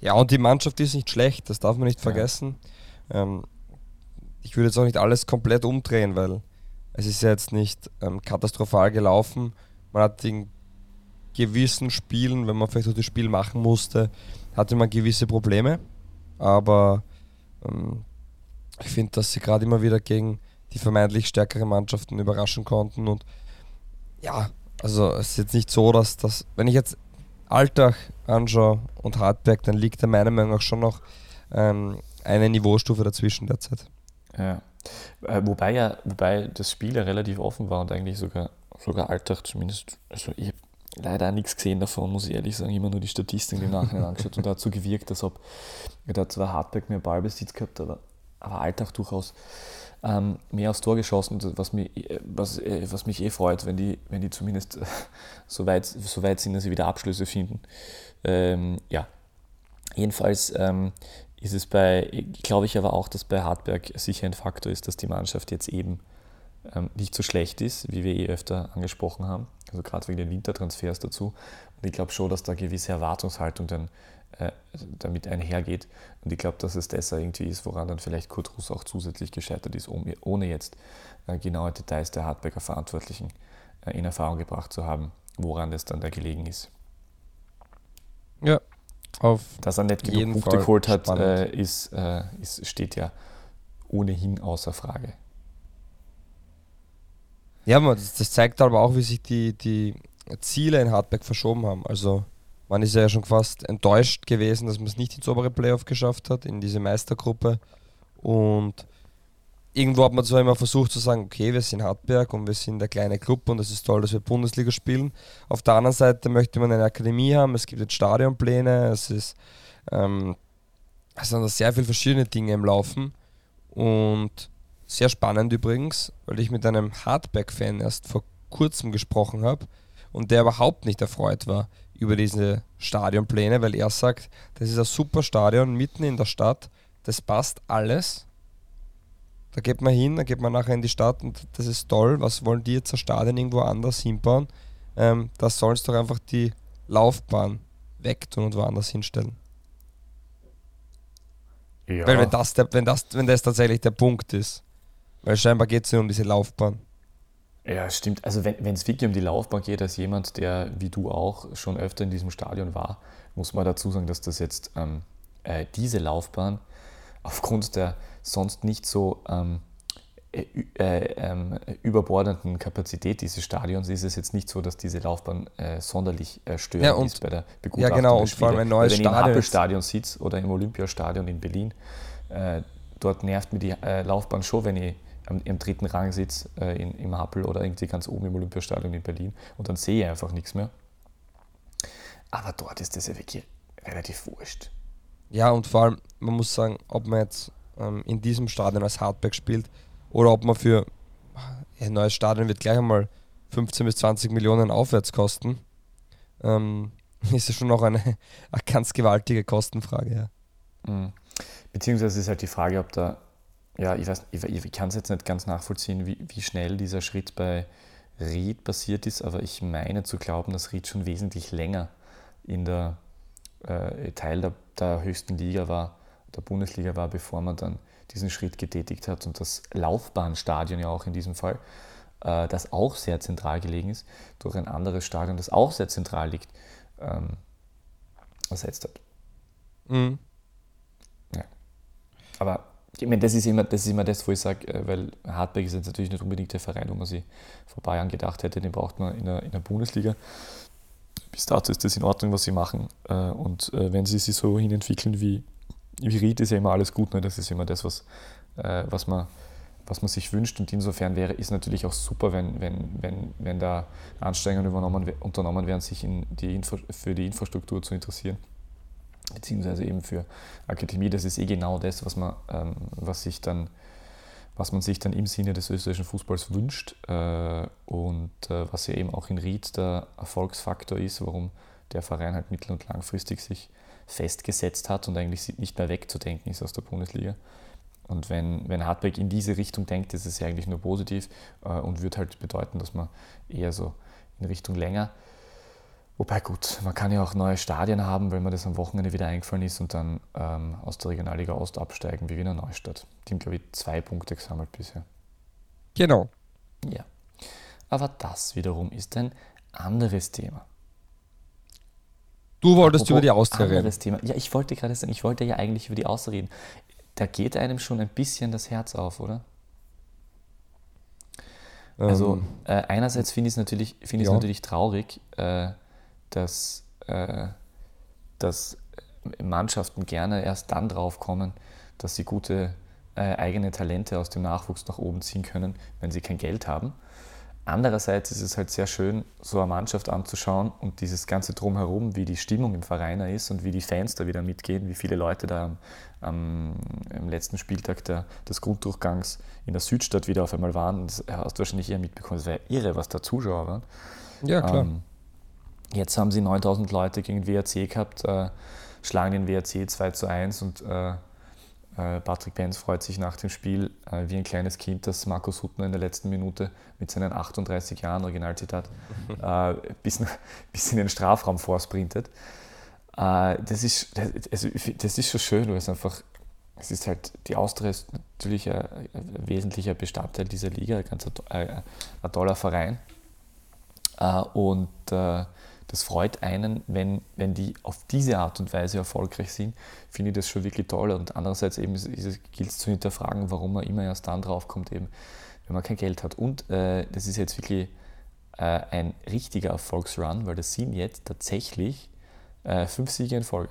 Ja, und die Mannschaft ist nicht schlecht, das darf man nicht vergessen. Ja. Ähm, ich würde jetzt auch nicht alles komplett umdrehen, weil es ist ja jetzt nicht ähm, katastrophal gelaufen. Man hat den gewissen Spielen, wenn man vielleicht auch das Spiel machen musste, hatte man gewisse Probleme. Aber ähm, ich finde, dass sie gerade immer wieder gegen die vermeintlich stärkeren Mannschaften überraschen konnten. Und ja, also es ist jetzt nicht so, dass das, wenn ich jetzt Alltag anschaue und Hartberg, dann liegt da meiner Meinung nach schon noch ähm, eine Niveaustufe dazwischen derzeit. Ja. Äh, wobei ja, wobei das Spiel ja relativ offen war und eigentlich sogar, sogar Alltag zumindest, also ich leider nichts gesehen davon, muss ich ehrlich sagen. Immer nur die Statistiken im Nachhinein angeschaut und dazu gewirkt, als ob da zwar Hardback mehr Ballbesitz gehabt, aber, aber Alltag durchaus ähm, mehr aufs Tor geschossen, was mich, was, äh, was mich eh freut, wenn die, wenn die zumindest äh, so, weit, so weit sind, dass sie wieder Abschlüsse finden. Ähm, ja, jedenfalls ähm, ist es bei, glaube ich aber auch, dass bei Hartberg sicher ein Faktor ist, dass die Mannschaft jetzt eben ähm, nicht so schlecht ist, wie wir eh öfter angesprochen haben. Also gerade wegen den Wintertransfers dazu. Und ich glaube schon, dass da gewisse Erwartungshaltung dann äh, damit einhergeht. Und ich glaube, dass es das irgendwie ist, woran dann vielleicht Kurt Russ auch zusätzlich gescheitert ist, ohne jetzt äh, genaue Details der Hardbacker Verantwortlichen äh, in Erfahrung gebracht zu haben, woran das dann da gelegen ist. Ja, auf Dass er nicht genug Punkte Fall geholt hat, äh, ist, äh, ist, steht ja ohnehin außer Frage. Ja, man, das, das, zeigt aber auch, wie sich die, die Ziele in Hardback verschoben haben. Also man ist ja schon fast enttäuscht gewesen, dass man es nicht ins obere Playoff geschafft hat, in diese Meistergruppe. Und irgendwo hat man zwar immer versucht zu sagen, okay, wir sind Hartberg und wir sind der kleine Club und es ist toll, dass wir Bundesliga spielen. Auf der anderen Seite möchte man eine Akademie haben, es gibt jetzt Stadionpläne, es ist ähm, es sind da sehr viele verschiedene Dinge im Laufen und sehr spannend übrigens, weil ich mit einem Hardback-Fan erst vor kurzem gesprochen habe und der überhaupt nicht erfreut war über diese Stadionpläne, weil er sagt, das ist ein super Stadion mitten in der Stadt, das passt alles da geht man hin, da geht man nachher in die Stadt und das ist toll. Was wollen die jetzt ein Stadion irgendwo anders hinbauen? Ähm, da sollen sie doch einfach die Laufbahn wegtun und woanders hinstellen. Ja. Weil wenn das, der, wenn, das, wenn das tatsächlich der Punkt ist. Weil scheinbar geht es nur um diese Laufbahn. Ja, stimmt. Also wenn es wirklich um die Laufbahn geht, als jemand, der wie du auch schon öfter in diesem Stadion war, muss man dazu sagen, dass das jetzt ähm, äh, diese Laufbahn aufgrund der sonst nicht so ähm, äh, äh, ähm, überbordenden Kapazität dieses Stadions ist es jetzt nicht so, dass diese Laufbahn äh, sonderlich äh, störend ja, ist bei der Begutachtung Ja genau, und vor allem ein neues Wenn Stadion. Wenn ich im Stadion sitze oder im Olympiastadion in Berlin, äh, dort nervt mir die Laufbahn schon, wenn ich am, im dritten Rang sitze im Happel oder irgendwie ganz oben im Olympiastadion in Berlin und dann sehe ich einfach nichts mehr. Aber dort ist das ja wirklich relativ wurscht. Ja, und vor allem, man muss sagen, ob man jetzt ähm, in diesem Stadion als Hardback spielt oder ob man für ein neues Stadion wird gleich einmal 15 bis 20 Millionen aufwärts kosten, ähm, ist ja schon noch eine, eine ganz gewaltige Kostenfrage. Ja. Mhm. Beziehungsweise ist halt die Frage, ob da, ja, ich weiß, ich, ich kann es jetzt nicht ganz nachvollziehen, wie, wie schnell dieser Schritt bei Ried passiert ist, aber ich meine zu glauben, dass Ried schon wesentlich länger in der äh, Teil der, der höchsten Liga war der Bundesliga war, bevor man dann diesen Schritt getätigt hat. Und das Laufbahnstadion ja auch in diesem Fall, äh, das auch sehr zentral gelegen ist, durch ein anderes Stadion, das auch sehr zentral liegt, ähm, ersetzt hat. Mhm. Ja. Aber ich meine, das ist, immer, das ist immer das, wo ich sage, äh, weil Hartberg ist jetzt natürlich nicht unbedingt der Verein, wo man sich vor Bayern gedacht hätte, den braucht man in der, in der Bundesliga. Bis dato ist das in Ordnung, was sie machen. Äh, und äh, wenn sie sich so hinentwickeln wie wie Ried ist ja immer alles gut, ne? das ist immer das, was, was, man, was man sich wünscht. Und insofern wäre es natürlich auch super, wenn, wenn, wenn, wenn da Anstrengungen unternommen werden, sich in die Infra für die Infrastruktur zu interessieren. Beziehungsweise eben für Akademie. Das ist eh genau das, was man, ähm, was sich dann was man sich dann im Sinne des österreichischen Fußballs wünscht äh, und äh, was ja eben auch in Ried der Erfolgsfaktor ist, warum der Verein halt mittel- und langfristig sich festgesetzt hat und eigentlich nicht mehr wegzudenken ist aus der Bundesliga. Und wenn, wenn Hartberg in diese Richtung denkt, ist es ja eigentlich nur positiv äh, und würde halt bedeuten, dass man eher so in Richtung länger. Wobei gut, man kann ja auch neue Stadien haben, weil man das am Wochenende wieder eingefallen ist und dann ähm, aus der Regionalliga Ost absteigen wie Wiener Neustadt. Die haben, glaube ich, zwei Punkte gesammelt bisher. Genau. Ja. Aber das wiederum ist ein anderes Thema. Du wolltest Apropos über die Austria reden. Thema. Ja, ich wollte gerade sagen, ich wollte ja eigentlich über die Austria reden. Da geht einem schon ein bisschen das Herz auf, oder? Also ähm, äh, einerseits finde ich es natürlich, find ja. natürlich traurig, äh, dass, äh, dass Mannschaften gerne erst dann drauf kommen, dass sie gute äh, eigene Talente aus dem Nachwuchs nach oben ziehen können, wenn sie kein Geld haben. Andererseits ist es halt sehr schön, so eine Mannschaft anzuschauen und dieses ganze Drumherum, wie die Stimmung im Verein ist und wie die Fans da wieder mitgehen, wie viele Leute da am, am, am letzten Spieltag der, des Grunddurchgangs in der Südstadt wieder auf einmal waren. Das hast du wahrscheinlich eher mitbekommen. Es wäre irre, was da Zuschauer waren. Ja, klar. Ähm, jetzt haben sie 9000 Leute gegen WRC gehabt, äh, schlagen den WRC 2 zu 1 und äh, Äh, Patrick Benz freut sich nach dem Spiel äh, wie ein kleines Kind, dass Markus Huttner in der letzten Minute mit seinen 38 Jahren, Originalzitat, äh, bis, bis in den Strafraum vorsprintet. Das, ist, das, also, das ist schon schön, weil es einfach, es ist halt, die Austria ist natürlich ein, ein wesentlicher Bestandteil dieser Liga, ein ganz ein, ein toller Verein. Und äh, das freut einen, wenn, wenn die auf diese Art und Weise erfolgreich sind, finde ich das schon wirklich toll. Und andererseits eben gilt es zu hinterfragen, warum man immer erst dann draufkommt, eben, wenn man kein Geld hat. Und äh, das ist jetzt wirklich äh, ein richtiger Erfolgsrun, weil das sind jetzt tatsächlich äh, fünf Siege in Folge.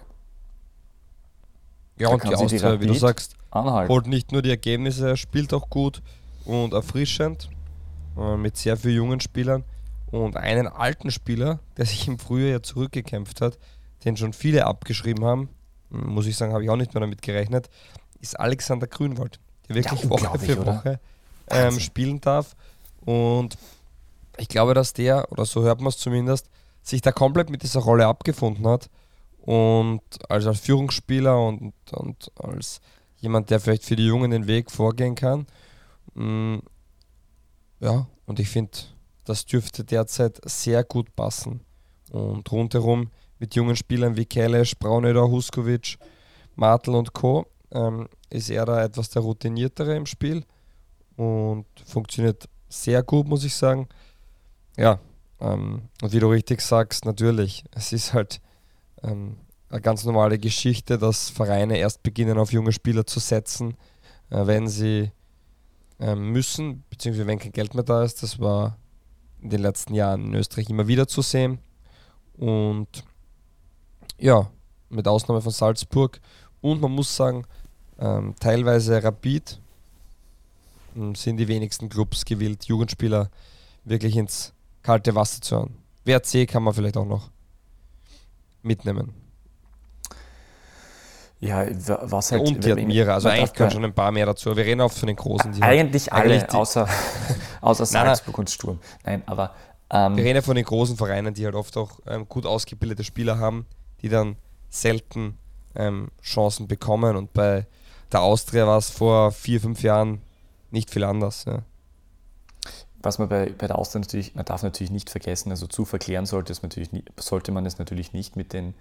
Ja, da und die Austria, wie du sagst, anhalten. holt nicht nur die Ergebnisse, spielt auch gut und erfrischend äh, mit sehr vielen jungen Spielern und einen alten Spieler, der sich im Frühjahr ja zurückgekämpft hat, den schon viele abgeschrieben haben, muss ich sagen, habe ich auch nicht mehr damit gerechnet, ist Alexander Grünwald, der wirklich ja, Woche für oder? Woche ähm, spielen darf. Und ich glaube, dass der, oder so hört man es zumindest, sich da komplett mit dieser Rolle abgefunden hat. Und als, als Führungsspieler und, und als jemand, der vielleicht für die Jungen den Weg vorgehen kann. Mm, ja, und ich finde, das dürfte derzeit sehr gut passen. Und rundherum mit jungen Spielern wie Kelesch, Braunöder, Huskovic, Martel und Co. Ähm, ist er da etwas der routiniertere im Spiel und funktioniert sehr gut, muss ich sagen. Ja, ähm, und wie du richtig sagst, natürlich, es ist halt ähm, eine ganz normale Geschichte, dass Vereine erst beginnen, auf junge Spieler zu setzen, äh, wenn sie ähm, müssen, beziehungsweise wenn kein Geld mehr da ist. Das war in den letzten Jahren in Österreich immer wieder zu sehen. Und ja, mit Ausnahme von Salzburg. Und man muss sagen, ähm, teilweise Rapid ähm, sind die wenigsten Clubs gewillt, Jugendspieler wirklich ins kalte Wasser zu hauen. WRC kann man vielleicht auch noch mitnehmen. Ja, was halt. Und die Admira, also eigentlich können schon ein paar mehr dazu. Wir reden auch von den Großen. Die eigentlich halt, alle, eigentlich außer, außer Salzburg und Sturm. Nein, aber. Ähm, wir reden von den großen Vereinen, die halt oft auch ähm, gut ausgebildete Spieler haben, die dann selten ähm, Chancen bekommen. Und bei der Austria war es vor vier, fünf Jahren nicht viel anders. Ja. Was man bei, bei der Austria natürlich, man darf natürlich nicht vergessen, also zu verklären sollte, es natürlich, sollte man es natürlich nicht mit den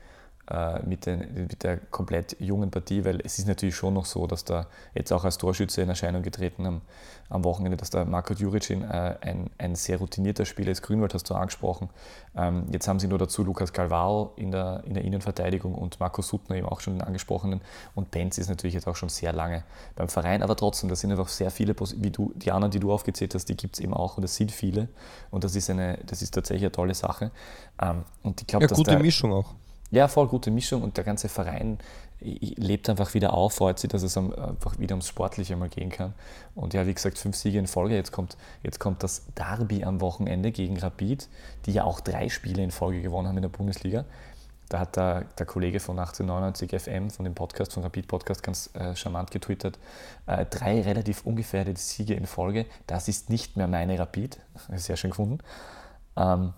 mit, den, mit, der komplett jungen Partie, weil es ist natürlich schon noch so, dass da jetzt auch als Torschütze in Erscheinung getreten am, am Wochenende, dass der Marco Juricin äh, ein, ein sehr routinierter Spieler ist. Grünwald hast du angesprochen. Ähm, jetzt haben sie nur dazu Lukas Galvao in der, in der Innenverteidigung und Marco Suttner eben auch schon den angesprochenen. Und Benz ist natürlich jetzt auch schon sehr lange beim Verein, aber trotzdem, das sind einfach sehr viele, wie du, die anderen, die du aufgezählt hast, die gibt es eben auch und das sind viele. Und das ist, eine, das ist tatsächlich eine tolle Sache. Ähm, und ich glaube, ja, gute Mischung auch. Ja, voll gute Mischung und der ganze Verein lebt einfach wieder auf, freut sich, dass es einfach wieder ums Sportliche mal gehen kann. Und ja, wie gesagt, fünf Siege in Folge. Jetzt kommt, jetzt kommt das Derby am Wochenende gegen Rapid, die ja auch drei Spiele in Folge gewonnen haben in der Bundesliga. Da hat der, der Kollege von 1899 FM, von dem Podcast, von Rapid Podcast, ganz äh, charmant getwittert, äh, drei relativ ungefährdete Siege in Folge. Das ist nicht mehr meine Rapid. Sehr schön gefunden. Ähm,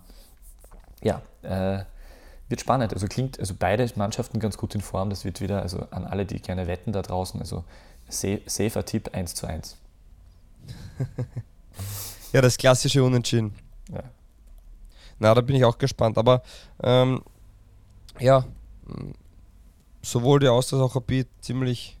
ja, äh, wird spannend. Also klingt, also beide Mannschaften ganz gut in Form. Das wird wieder, also an alle, die gerne wetten da draußen, also safer Tipp 1 zu 1. ja, das klassische Unentschieden. Ja. Na, da bin ich auch gespannt. Aber ähm, ja, sowohl die Austria als auch Rapid ziemlich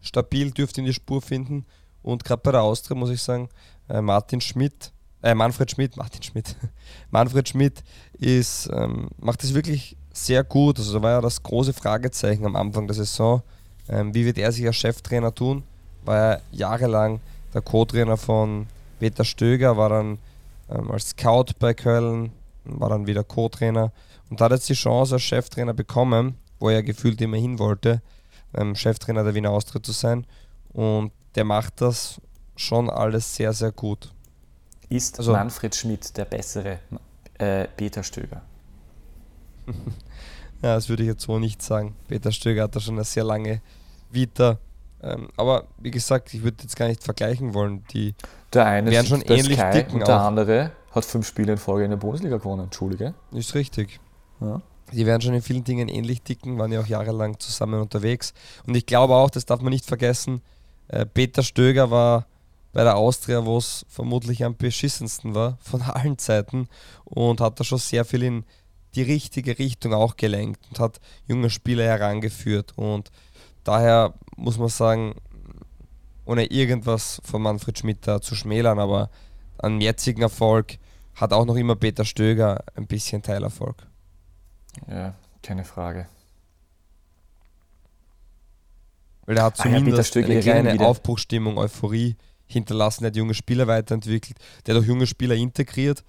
stabil dürfte in die Spur finden. Und gerade bei der Austria muss ich sagen, äh, Martin Schmidt äh, Manfred Schmidt, Martin Schmidt, Manfred Schmidt ist, ähm, macht es wirklich sehr gut. Also da war ja das große Fragezeichen am Anfang der Saison. Ähm, wie wird er sich als Cheftrainer tun? War er jahrelang der Co-Trainer von Peter Stöger, war dann ähm, als Scout bei Köln, war dann wieder Co-Trainer und hat jetzt die Chance als Cheftrainer bekommen, wo er gefühlt immer hin wollte, ähm, Cheftrainer der Wiener Austria zu sein. Und der macht das schon alles sehr, sehr gut. Ist also, Manfred Schmidt der bessere äh, Peter Stöger? ja, das würde ich jetzt so nicht sagen. Peter Stöger hat da schon eine sehr lange Vita. Ähm, aber wie gesagt, ich würde jetzt gar nicht vergleichen wollen. Die der eine wären schon ähnlich Sky dicken. Und der auch. andere hat fünf Spiele in Folge in der Bundesliga gewonnen. Entschuldige. Ist richtig. Ja. Die werden schon in vielen Dingen ähnlich ticken, waren ja auch jahrelang zusammen unterwegs. Und ich glaube auch, das darf man nicht vergessen, äh, Peter Stöger war bei der Austria, wo es vermutlich am beschissensten war von allen Zeiten und hat da schon sehr viel in die richtige Richtung auch gelenkt und hat junge Spieler herangeführt. Und daher muss man sagen, ohne irgendwas von Manfred Schmidt da zu schmälern, aber an jetzigen Erfolg hat auch noch immer Peter Stöger ein bisschen Teilerfolg. Ja, keine Frage. Weil er hat zumindest ah, ja, eine kleine Aufbruchstimmung, Euphorie hinterlassen, er hat junge Spieler weiterentwickelt, der hat auch junge Spieler integriert.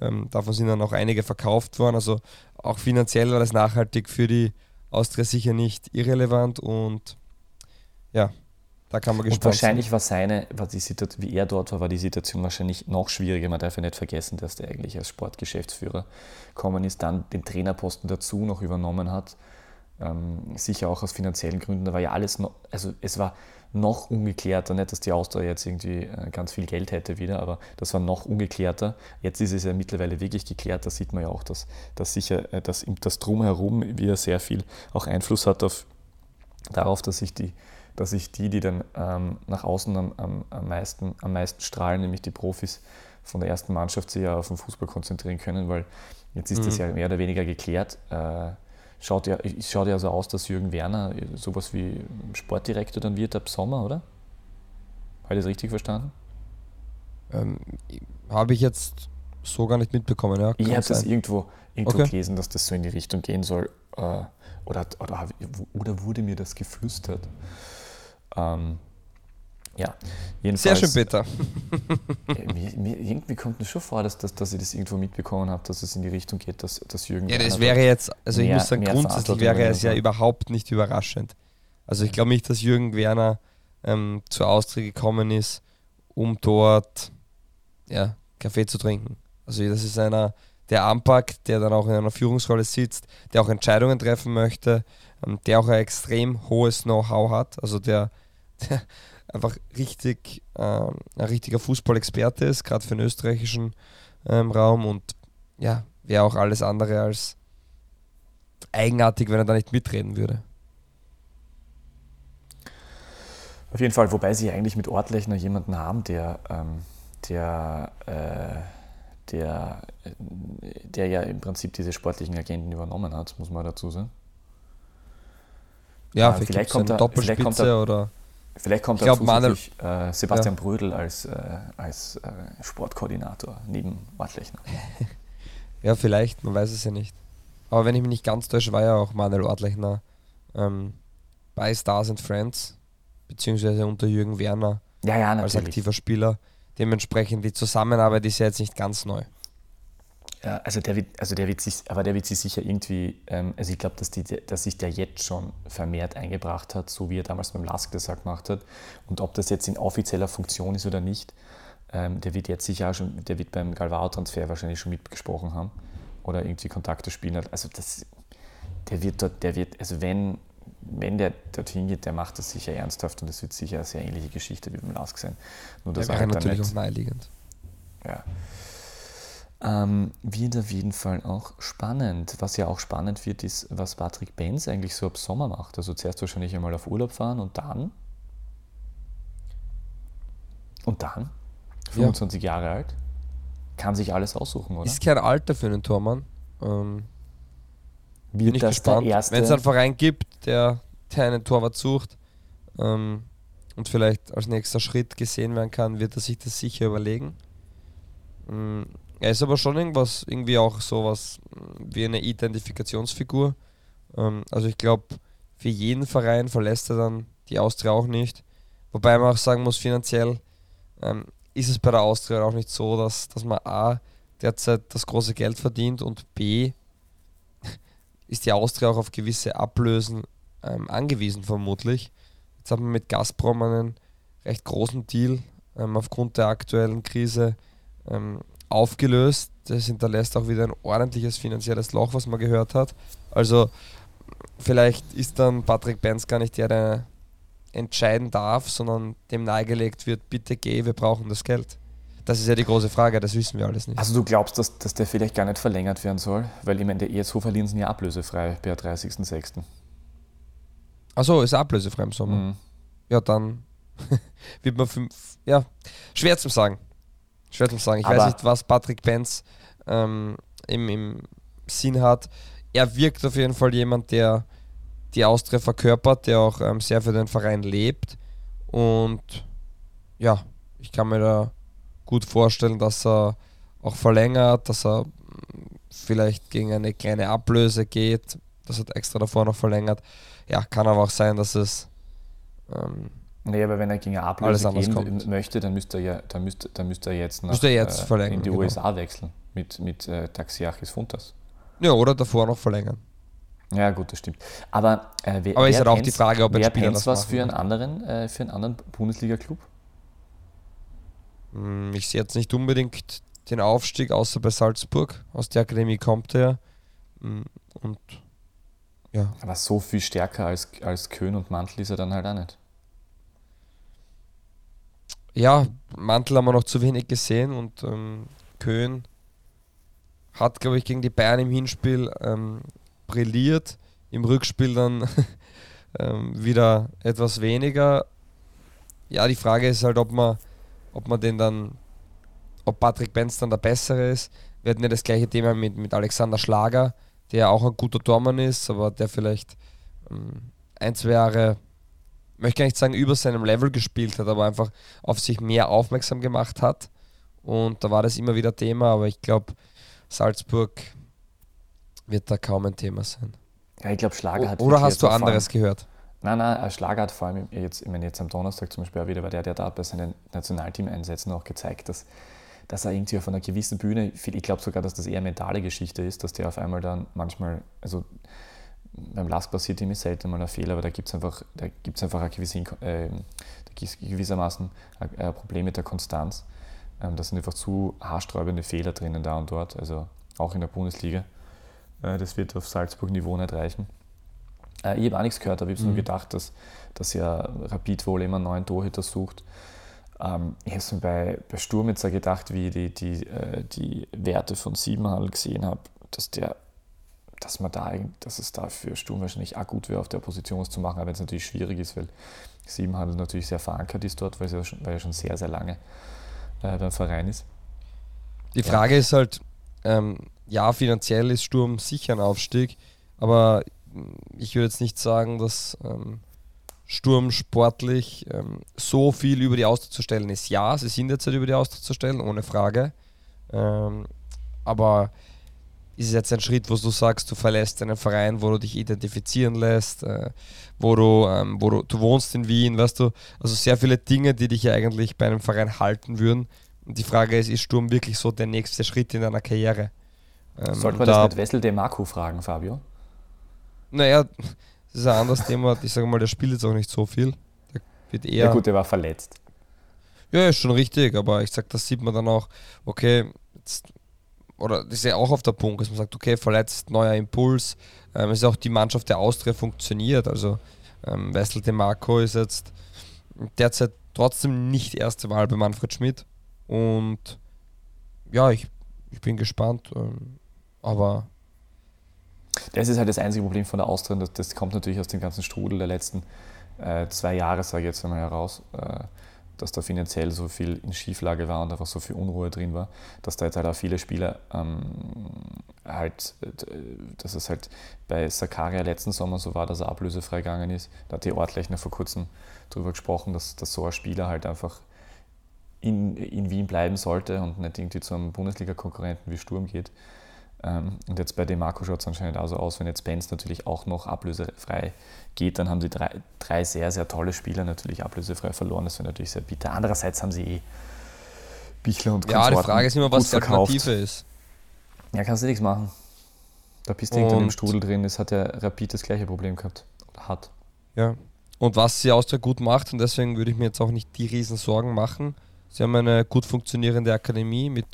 Ähm, davon sind dann auch einige verkauft worden. Also auch finanziell war das nachhaltig für die Austria sicher nicht irrelevant und ja, da kann man gespannt Und wahrscheinlich sein. war seine, war die Situation, wie er dort war, war die Situation wahrscheinlich noch schwieriger. Man darf ja nicht vergessen, dass der eigentlich als Sportgeschäftsführer gekommen ist, dann den Trainerposten dazu noch übernommen hat. Ähm, sicher auch aus finanziellen Gründen. Da war ja alles noch, also es war noch ungeklärter. Nicht, dass die Austria jetzt irgendwie äh, ganz viel Geld hätte wieder, aber das war noch ungeklärter. Jetzt ist es ja mittlerweile wirklich geklärt. Da sieht man ja auch, dass, dass sicher äh, dass das Drumherum wieder sehr viel auch Einfluss hat auf, darauf, dass sich die dass sich die, die dann ähm, nach außen am, am, am, meisten, am meisten strahlen, nämlich die Profis von der ersten Mannschaft, sich ja auf den Fußball konzentrieren können, weil jetzt ist mhm. das ja mehr oder weniger geklärt. Äh, schaut, ja, schaut ja so aus, dass Jürgen Werner sowas wie Sportdirektor dann wird ab Sommer, oder? Habe ich das richtig verstanden? Ähm, habe ich jetzt so gar nicht mitbekommen. Ja, ich habe das irgendwo, irgendwo okay. gelesen, dass das so in die Richtung gehen soll. Äh, oder, oder, oder wurde mir das geflüstert? Ähm, ja, jedenfalls. Sehr schön, Peter. mir, mir, irgendwie kommt mir schon vor, dass, dass, dass ich das irgendwo mitbekommen habe, dass es in die Richtung geht, dass, dass Jürgen. Ja, das wäre jetzt, also mehr, ich muss sagen, grundsätzlich wäre es ja überhaupt nicht überraschend. Also ich glaube nicht, dass Jürgen Werner ähm, zur Austria gekommen ist, um dort ja, Kaffee zu trinken. Also das ist einer, der anpackt, der dann auch in einer Führungsrolle sitzt, der auch Entscheidungen treffen möchte, ähm, der auch ein extrem hohes Know-how hat, also der, der einfach richtig ähm, ein richtiger Fußballexperte ist, gerade für den österreichischen ähm, Raum und ja, wäre auch alles andere als eigenartig, wenn er da nicht mitreden würde. Auf jeden Fall, wobei sie eigentlich mit Ortlechner jemanden haben, der, ähm, der, äh, der, der ja im Prinzip diese sportlichen Agenten übernommen hat, muss man dazu sagen. Ja, äh, vielleicht, vielleicht kommt er, Doppelspitze vielleicht kommt er, oder Vielleicht kommt glaub, Manuel, äh, Sebastian ja. Brödel als, äh, als äh, Sportkoordinator neben Ortlechner. ja, vielleicht, man weiß es ja nicht. Aber wenn ich mich nicht ganz täusche, war ja auch Manuel Ortlechner ähm, bei Stars and Friends, beziehungsweise unter Jürgen Werner ja, ja, als aktiver Spieler. Dementsprechend die Zusammenarbeit ist ja jetzt nicht ganz neu. Ja, also der wird, also der wird sich, aber der wird sich sicher irgendwie, ähm, also ich glaube, dass, dass sich der jetzt schon vermehrt eingebracht hat, so wie er damals beim Lask das auch gemacht hat. Und ob das jetzt in offizieller Funktion ist oder nicht, ähm, der wird jetzt sicher auch schon, der wird beim Galvao-Transfer wahrscheinlich schon mitgesprochen haben oder irgendwie Kontakte spielen hat. Also das, der wird dort, der wird, also wenn, wenn der dorthin geht, der macht das sicher ernsthaft und das wird sicher eine sehr ähnliche Geschichte wie beim Lask sein. Nur das wäre halt natürlich auch naheliegend. Ja. Ähm, wird auf jeden Fall auch spannend. Was ja auch spannend wird, ist, was Patrick Benz eigentlich so ab Sommer macht. Also zuerst wahrscheinlich einmal auf Urlaub fahren und dann. Und dann, 25 ja. Jahre alt, kann sich alles aussuchen, oder? Ist kein Alter für einen Tormann. Ähm, wird bin ich gespannt. Wenn es einen Verein gibt, der, der einen Torwart sucht ähm, und vielleicht als nächster Schritt gesehen werden kann, wird er sich das sicher überlegen. Er ist aber schon irgendwas, irgendwie auch sowas wie eine Identifikationsfigur. Ähm, also ich glaube, für jeden Verein verlässt er dann die Austria auch nicht. Wobei man auch sagen muss, finanziell ähm, ist es bei der Austria auch nicht so, dass, dass man A derzeit das große Geld verdient und B ist die Austria auch auf gewisse Ablösen ähm, angewiesen vermutlich. Jetzt hat man mit Gazprom einen recht großen Deal ähm, aufgrund der aktuellen Krise ähm, aufgelöst. Das hinterlässt auch wieder ein ordentliches finanzielles Loch, was man gehört hat. Also vielleicht ist dann Patrick Benz gar nicht der, der entscheiden darf, sondern dem nahegelegt wird, bitte geh, wir brauchen das Geld. Das ist ja die große Frage, das wissen wir alles nicht. Also du glaubst, dass, dass der vielleicht gar nicht verlängert werden soll? Weil ich meine, der ESV verlieren sind ja ablösefrei per 30.06. Achso, ist ablösefrei im Sommer. Mhm. Ja, dann wird man fünf. Ja, schwer zu sagen. Schwer zu sagen. Ich Aber- weiß nicht, was Patrick Benz ähm, im, im Sinn hat. Er wirkt auf jeden Fall jemand, der die Austria verkörpert, der auch ähm, sehr für den Verein lebt. Und ja, ich kann mir da gut vorstellen, dass er auch verlängert, dass er mm, vielleicht gegen eine kleine Ablöse geht, dass er extra davor noch verlängert. Ja, kann aber auch sein, dass es ähm, Nee, aber wenn er gegen Ablöse gehen kommt. möchte, dann müsste er ja, dann müsste, dann müsste er jetzt nach, Müsste er jetzt äh, in die genau. USA wechseln mit, mit äh, Taxiachis Funtas. Ja, oder davor noch verlängern. Ja, gut, das stimmt. Aber, äh, wer, Aber ist halt auch die Frage, ob ein Spieler das was für einen anderen, äh, für einen anderen Bundesliga-Club? Hm, Ich sehe jetzt nicht unbedingt den Aufstieg, außer bei Salzburg. Aus der Akademie kommt er. Hm, Und ja, Aber so viel stärker als, als Köhn und Mantel ist er dann halt auch nicht. Ja, Mantel haben wir noch zu wenig gesehen und ähm, Köhn hat, glaube ich, gegen die Bayern im Hinspiel ähm, brilliert. Im Rückspiel dann ähm, wieder etwas weniger. Ja, die Frage ist halt, ob man, ob man den dann, ob Patrick Benz dann der Bessere ist. Wir hatten ja das gleiche Thema mit, mit Alexander Schlager, der auch ein guter Tormann ist, aber der vielleicht ähm, ein, zwei Jahre, möchte gar nicht sagen, über seinem Level gespielt hat, aber einfach auf sich mehr aufmerksam gemacht hat. Und da war das immer wieder Thema, aber ich glaube, Salzburg wird da kaum ein Thema sein. Ja, ich glaube, Schlager hat. Oder hast du allem- anderes gehört? Nein, nein, ein Schlager hat vor allem jetzt, ich meine, jetzt am Donnerstag zum Beispiel auch wieder, war der, der da bei seinen Nationalteam-Einsätzen auch gezeigt, dass, dass er irgendwie auf einer gewissen Bühne, ich glaube sogar, dass das eher mentale Geschichte ist, dass der auf einmal dann manchmal, also beim Last passiert ihm selten mal ein Fehler, aber da gibt es einfach, da gibt's einfach eine gewisse, äh, da gibt's gewissermaßen ein, ein Problem mit der Konstanz. Ähm, da sind einfach zu haarsträubende Fehler drinnen da und dort, also auch in der Bundesliga. Äh, das wird auf Salzburg-Niveau nicht reichen. Äh, ich habe auch nichts gehört, aber ich habe nur gedacht, dass, dass ja Rapid wohl immer einen neuen Torhüter sucht. Ähm, ich habe mir bei, bei Sturm jetzt auch gedacht, wie ich die, die, äh, die Werte von Siebenhandel gesehen habe, dass der dass man da eigentlich- dass es da für Sturm wahrscheinlich auch gut wäre, auf der Position was zu machen, aber wenn es natürlich schwierig ist, weil Siebenhandel natürlich sehr verankert ist dort, weil, es ja schon, weil er schon sehr, sehr lange äh, beim Verein ist. Die Frage ist halt, ähm, ja, finanziell ist Sturm sicher ein Aufstieg, aber ich würde jetzt nicht sagen, dass ähm, Sturm sportlich ähm, so viel über die Austria zu stellen ist. Ja, sie sind jetzt halt über die Austria zu stellen, ohne Frage. Ähm, aber ist es jetzt ein Schritt, wo du sagst, du verlässt einen Verein, wo du dich identifizieren lässt, äh, wo, du, ähm, wo du, du wohnst in Wien, weißt du, also sehr viele Dinge, die dich ja eigentlich bei einem Verein halten würden. Und die Frage ist, ist Sturm wirklich so der nächste Schritt in deiner Karriere? Ähm, Sollte man da- das mit Wessel de Marco fragen, Fabio? Naja, das ist ein anderes Thema. Ich sage mal, der spielt jetzt auch nicht so viel. Der wird eher. Ja, gut, der war verletzt. Ja, ist schon richtig, aber ich sag, das sieht man dann auch, okay, jetzt, oder das ist ja auch auf der Punkt, dass man sagt, okay, verletzt, neuer Impuls. Ähm, es ist auch die Mannschaft der Austria funktioniert. Also ähm, Wessel de Marco ist jetzt derzeit trotzdem nicht erste Wahl bei Manfred Schmidt. Und ja, ich, ich bin gespannt. Ähm, aber Das ist halt das einzige Problem von der Austria. Das, das kommt natürlich aus dem ganzen Strudel der letzten äh, zwei Jahre, sage ich jetzt einmal heraus, äh, dass da finanziell so viel in Schieflage war und einfach so viel Unruhe drin war, dass da jetzt halt auch viele Spieler ähm, halt, äh, dass es halt bei Sakaria letzten Sommer so war, dass er ablösefrei gegangen ist. Da hat die Ortlechner vor kurzem darüber gesprochen, dass, dass so ein Spieler halt einfach in, in Wien bleiben sollte und nicht irgendwie zu einem Bundesliga-Konkurrenten wie Sturm geht. Ähm, und jetzt bei Demarco schaut es anscheinend auch so aus, wenn jetzt Benz natürlich auch noch ablösefrei geht, dann haben die drei, drei sehr, sehr tolle Spieler natürlich ablösefrei verloren. Das wäre natürlich sehr bitter. Andererseits haben sie eh Bichler und ja, die Konsorten Frage ist immer, was die. Alternative ist. Ja, kannst du nichts machen. Da bist du irgendwann im Strudel drin. Das hat ja Rapid das gleiche Problem gehabt. Oder hat. Ja. Und was sie Austria gut macht, und deswegen würde ich mir jetzt auch nicht die riesen Sorgen machen. Sie haben eine gut funktionierende Akademie mit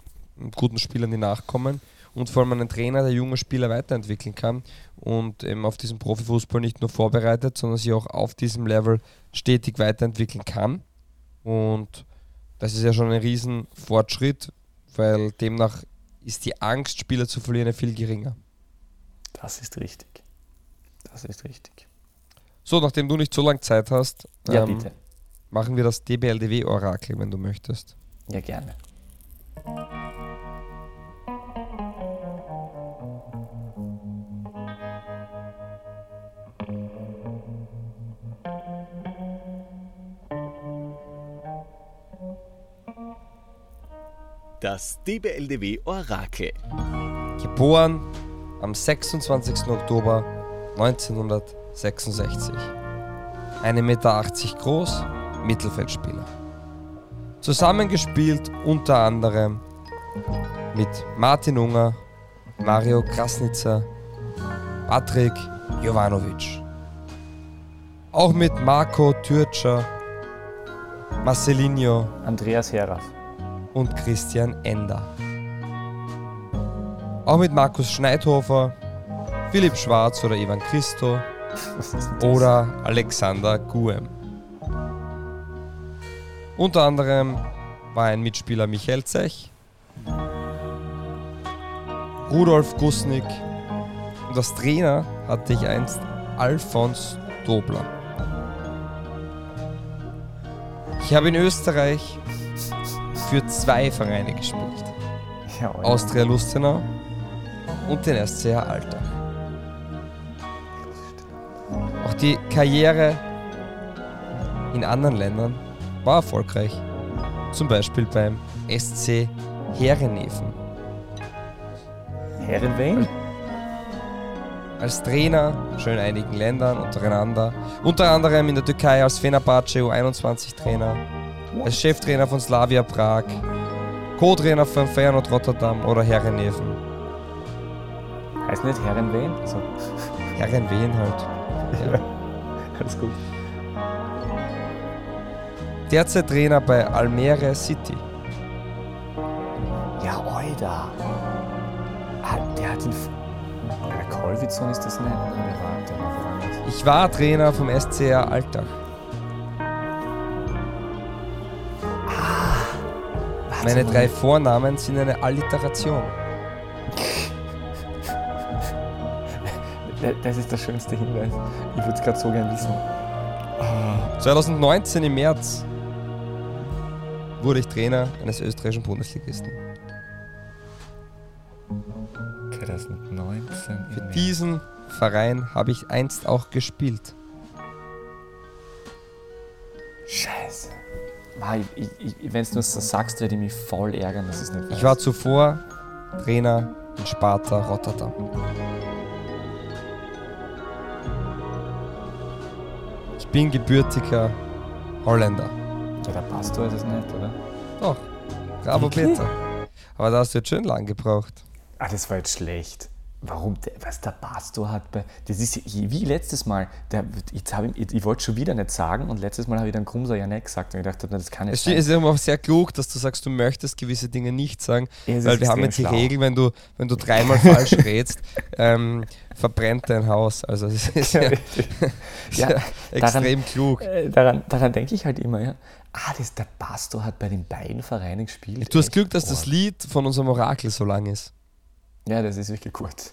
guten Spielern, die nachkommen und vor allem einen Trainer, der junge Spieler weiterentwickeln kann und eben auf diesen Profifußball nicht nur vorbereitet, sondern sie auch auf diesem Level stetig weiterentwickeln kann. Und Das ist ja schon ein Riesenfortschritt, weil demnach ist die Angst, Spieler zu verlieren, viel geringer. Das ist richtig. Das ist richtig. So, nachdem du nicht so lange Zeit hast, Ja, ähm, bitte. machen wir das DBLDW-Orakel, wenn du möchtest. Ja, gerne. Das DBLDW Orakel. Geboren am 26. Oktober 1966. 1,80 Meter groß, Mittelfeldspieler. Zusammengespielt unter anderem mit Martin Unger, Mario Krasnitzer, Patrick Jovanovic. Auch mit Marco Türtscher, Marcelinho Andreas Heraf. Und Christian Ender. Auch mit Markus Schneidhofer, Philipp Schwarz oder Ivan Christo oder Alexander Guem. Unter anderem war ein Mitspieler Michael Zech, Rudolf Gusnik und als Trainer hatte ich einst Alfons Dobler. Ich habe in Österreich für zwei Vereine gespielt. Ja, Alter. Austria Lustenau und den SCR Alltag. Auch die Karriere in anderen Ländern war erfolgreich. Zum Beispiel beim SC Herrenheven. Herrenwein? Als Trainer schon in einigen Ländern untereinander. Unter anderem in der Türkei als Fenerbahce U21 Trainer. Als Cheftrainer von Slavia Prag. Co-Trainer von Feyenoord Rotterdam oder Herrenheven. Heißt nicht Herrenwein? Also, Herrenwehen halt. Ja. alles gut. Derzeit Trainer bei Almere City. Ja, Alter. Der hat Der Kolwitzson ist das nicht? Ich war Trainer vom SCR Alltag. Meine drei Vornamen sind eine Alliteration. Da- Das ist der schönste Hinweis. Ich würde es gerade so gern wissen. 2019 im März wurde ich Trainer eines österreichischen Bundesligisten. 2019. Für diesen Verein habe ich einst auch gespielt. Scheiße. Wenn du das so sagst, werde ich mich voll ärgern, dass es nicht weiß. Ich war zuvor Trainer in Sparta Rotterdam. Ich bin gebürtiger Holländer. Ja, der Pastor ist es nicht, oder? Doch, bravo? Peter. Aber da hast du jetzt schön lang gebraucht. Ah, das war jetzt schlecht. Warum der, was der Pastor hat bei. Das ist wie letztes Mal. Der, jetzt ich ich, ich wollte schon wieder nicht sagen und letztes Mal habe ich dann Krumser ja nicht gesagt und ich dachte, das kann nicht Es sein. ist immer sehr klug, dass du sagst, du möchtest gewisse Dinge nicht sagen, Ja, es weil wir haben jetzt die schlau. Regel, wenn du, wenn du dreimal falsch redst, ähm, verbrennt dein Haus. Also es ist ja, Ja, ja, extrem klug. Äh, daran, daran denke ich halt immer, ja. Ah, das, der Pastor hat bei den beiden Vereinen gespielt. Du hast? Glück, dass das. Lied von unserem Orakel so lang ist. Ja, das ist wirklich gut.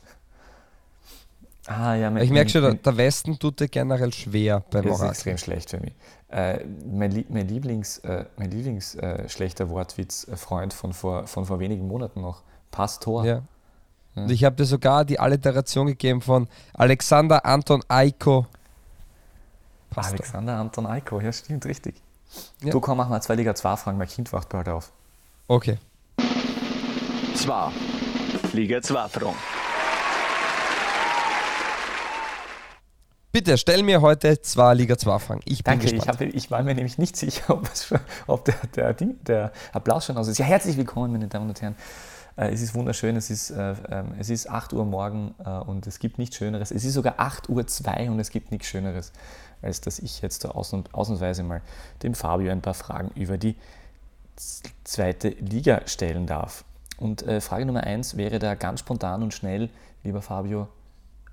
Ah, ja, mein, Ich merke schon, der, mein, der Westen tut dir generell recht beim das ist Orakel. extrem schlecht für mich. Äh, mein, mein Lieblings, äh, mein Lieblings äh, schlechter Wortwitz, äh, Freund von vor, von vor wenigen Monaten noch, Pastor. Ja. Und ich habe dir sogar die Alliteration gegeben von Alexander Anton Eiko. Passt doch. Alexander Anton Eiko, ja stimmt, richtig. Ja. Du komm, mach mal zwei Liga 2 Fragen, mein Kind wacht bald auf. Okay. Zwar. Liga 2 Franc. Bitte stell mir heute zwei Liga 2 Fragen. Ich bin Danke, ich, gespannt. hab, ich war mir nämlich nicht sicher, ob, es schon, ob der, der, Ding- der Applaus schon aus ist. Ja, herzlich willkommen, meine Damen und Herren. Äh, es ist wunderschön, es ist, äh, ähm, es ist 8 Uhr morgen äh, und es gibt nichts Schöneres. Es ist sogar 8 Uhr 2 und es gibt nichts Schöneres, als dass ich jetzt da ausn ausnahmsweise mal dem Fabio ein paar Fragen über die zweite Liga stellen darf. Und äh, Frage Nummer 1 wäre da ganz spontan und schnell, lieber Fabio,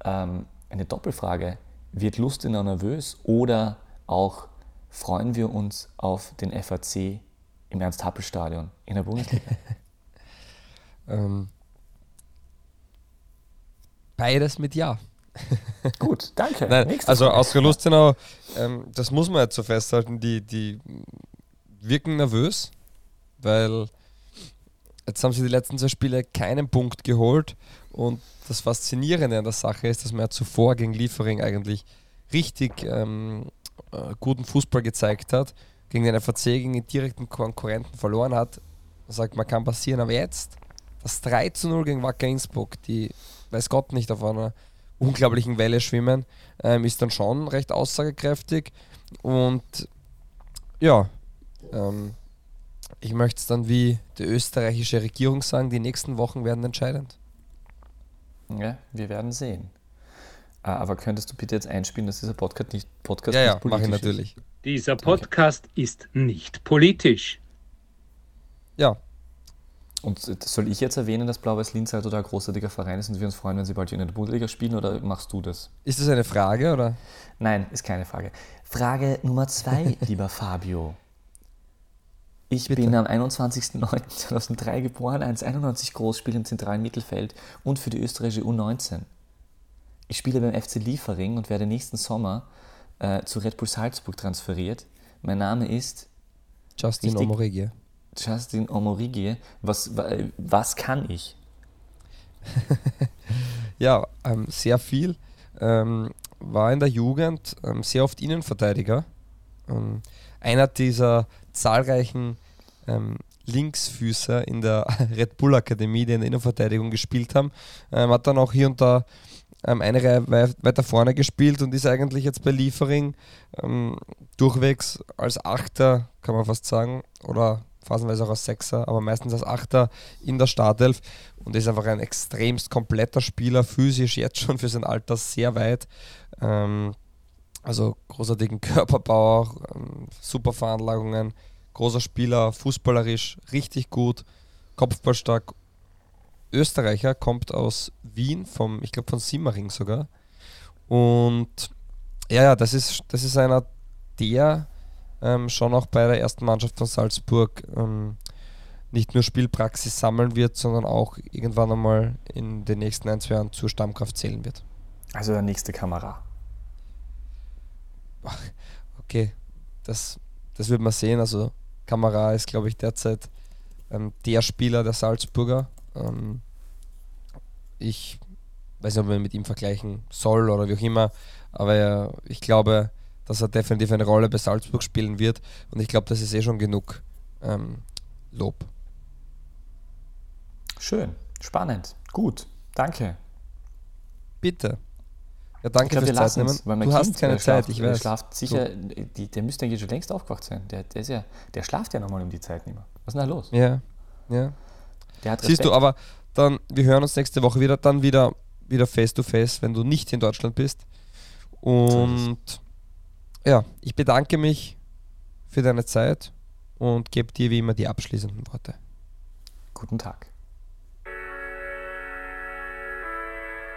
ähm, eine Doppelfrage. Wird Lustenau nervös oder auch freuen wir uns auf den FAC Im Ernst-Happel-Stadion in der Bundesliga. Ähm, beides mit Ja. Gut, danke. Nein, also. Austria Lustenau, ähm, das muss man jetzt so festhalten, die, die wirken nervös, weil jetzt haben sie die letzten zwei Spiele keinen Punkt geholt und das Faszinierende an der Sache ist, dass man ja zuvor gegen Liefering eigentlich richtig ähm, äh, guten Fußball gezeigt hat, gegen den FAC, gegen den direkten Konkurrenten verloren hat. Man sagt, man kann passieren, aber jetzt das 3 zu 0 gegen Wacker Innsbruck, die weiß Gott nicht auf einer unglaublichen Welle schwimmen, ähm, ist dann schon recht aussagekräftig. Und ja, ähm, ich möchte es dann wie die österreichische Regierung sagen, die nächsten Wochen werden entscheidend. Ja, wir werden sehen. Ah, Aber könntest du bitte jetzt einspielen, dass dieser Podcast nicht, Podcast Ja, ja, nicht mache ich politisch ist? natürlich. Dieser Podcast ist nicht politisch. Ja, Und soll ich jetzt erwähnen, dass Blau-Weiß Linz halt ein großartiger Verein ist und wir uns freuen, wenn sie bald in der Bundesliga spielen oder machst du das? ist das eine Frage oder? Nein, ist keine Frage. Frage Nummer zwei, lieber Fabio. Ich Bitte. bin am 21.09.2003 geboren, 1,91 groß, spiele im zentralen Mittelfeld und für die österreichische U19. Ich spiele beim FC Liefering und werde nächsten Sommer äh, zu Red Bull Salzburg transferiert. Mein Name ist Justin Richtig. Omoregie. Justin Omorigie. Was, wa- was kann ich? Ja, ähm, sehr viel. Ähm, war in der Jugend ähm, sehr oft Innenverteidiger. Einer dieser zahlreichen ähm, Linksfüßer in der Red Bull Akademie, die in der Innenverteidigung gespielt haben, ähm, hat dann auch hier und da ähm, eine Reihe wei- weiter vorne gespielt und ist eigentlich jetzt bei Liefering ähm, durchwegs als Achter, kann man fast sagen, oder phasenweise auch als Sechser, aber meistens als Achter in der Startelf und ist einfach ein extremst kompletter Spieler, physisch jetzt schon für sein Alter sehr weit. Ähm, also großartigen Körperbau, ähm, super Veranlagungen, großer Spieler, fußballerisch richtig gut, kopfballstark. Österreicher, kommt aus Wien, vom, ich glaube von Simmering sogar. Und ja, ja, das ist, das ist einer, der ähm, schon auch bei der ersten Mannschaft von Salzburg ähm, nicht nur Spielpraxis sammeln wird, sondern auch irgendwann einmal in den nächsten ein, zwei Jahren zur Stammkraft zählen wird. Also der nächste Kamera. Okay, das, das wird man sehen. Also Kamera ist, glaube ich, derzeit ähm, der Spieler der Salzburger. Ähm, ich weiß nicht, ob man mit ihm vergleichen soll oder wie auch immer, aber äh, ich glaube, dass er definitiv eine Rolle bei Salzburg spielen wird und ich glaube, das ist eh schon genug ähm, Lob. Schön, spannend, gut, danke. Bitte. Ja, danke ich glaube, wir fürs weil mein Du Kind, hast keine der Zeit, schlaft, ich Der weiß. schlaft sicher, die, der müsste eigentlich schon längst aufgewacht sein. Der, der, ist ja, der schlaft ja nochmal um die Zeit nicht mehr. Was ist denn da los? Ja, ja. Der Siehst du, aber dann, wir hören uns nächste Woche wieder, dann wieder, wieder face to face, wenn du nicht in Deutschland bist. Und ja, ich bedanke mich für deine Zeit und gebe dir wie immer die abschließenden Worte. Guten Tag.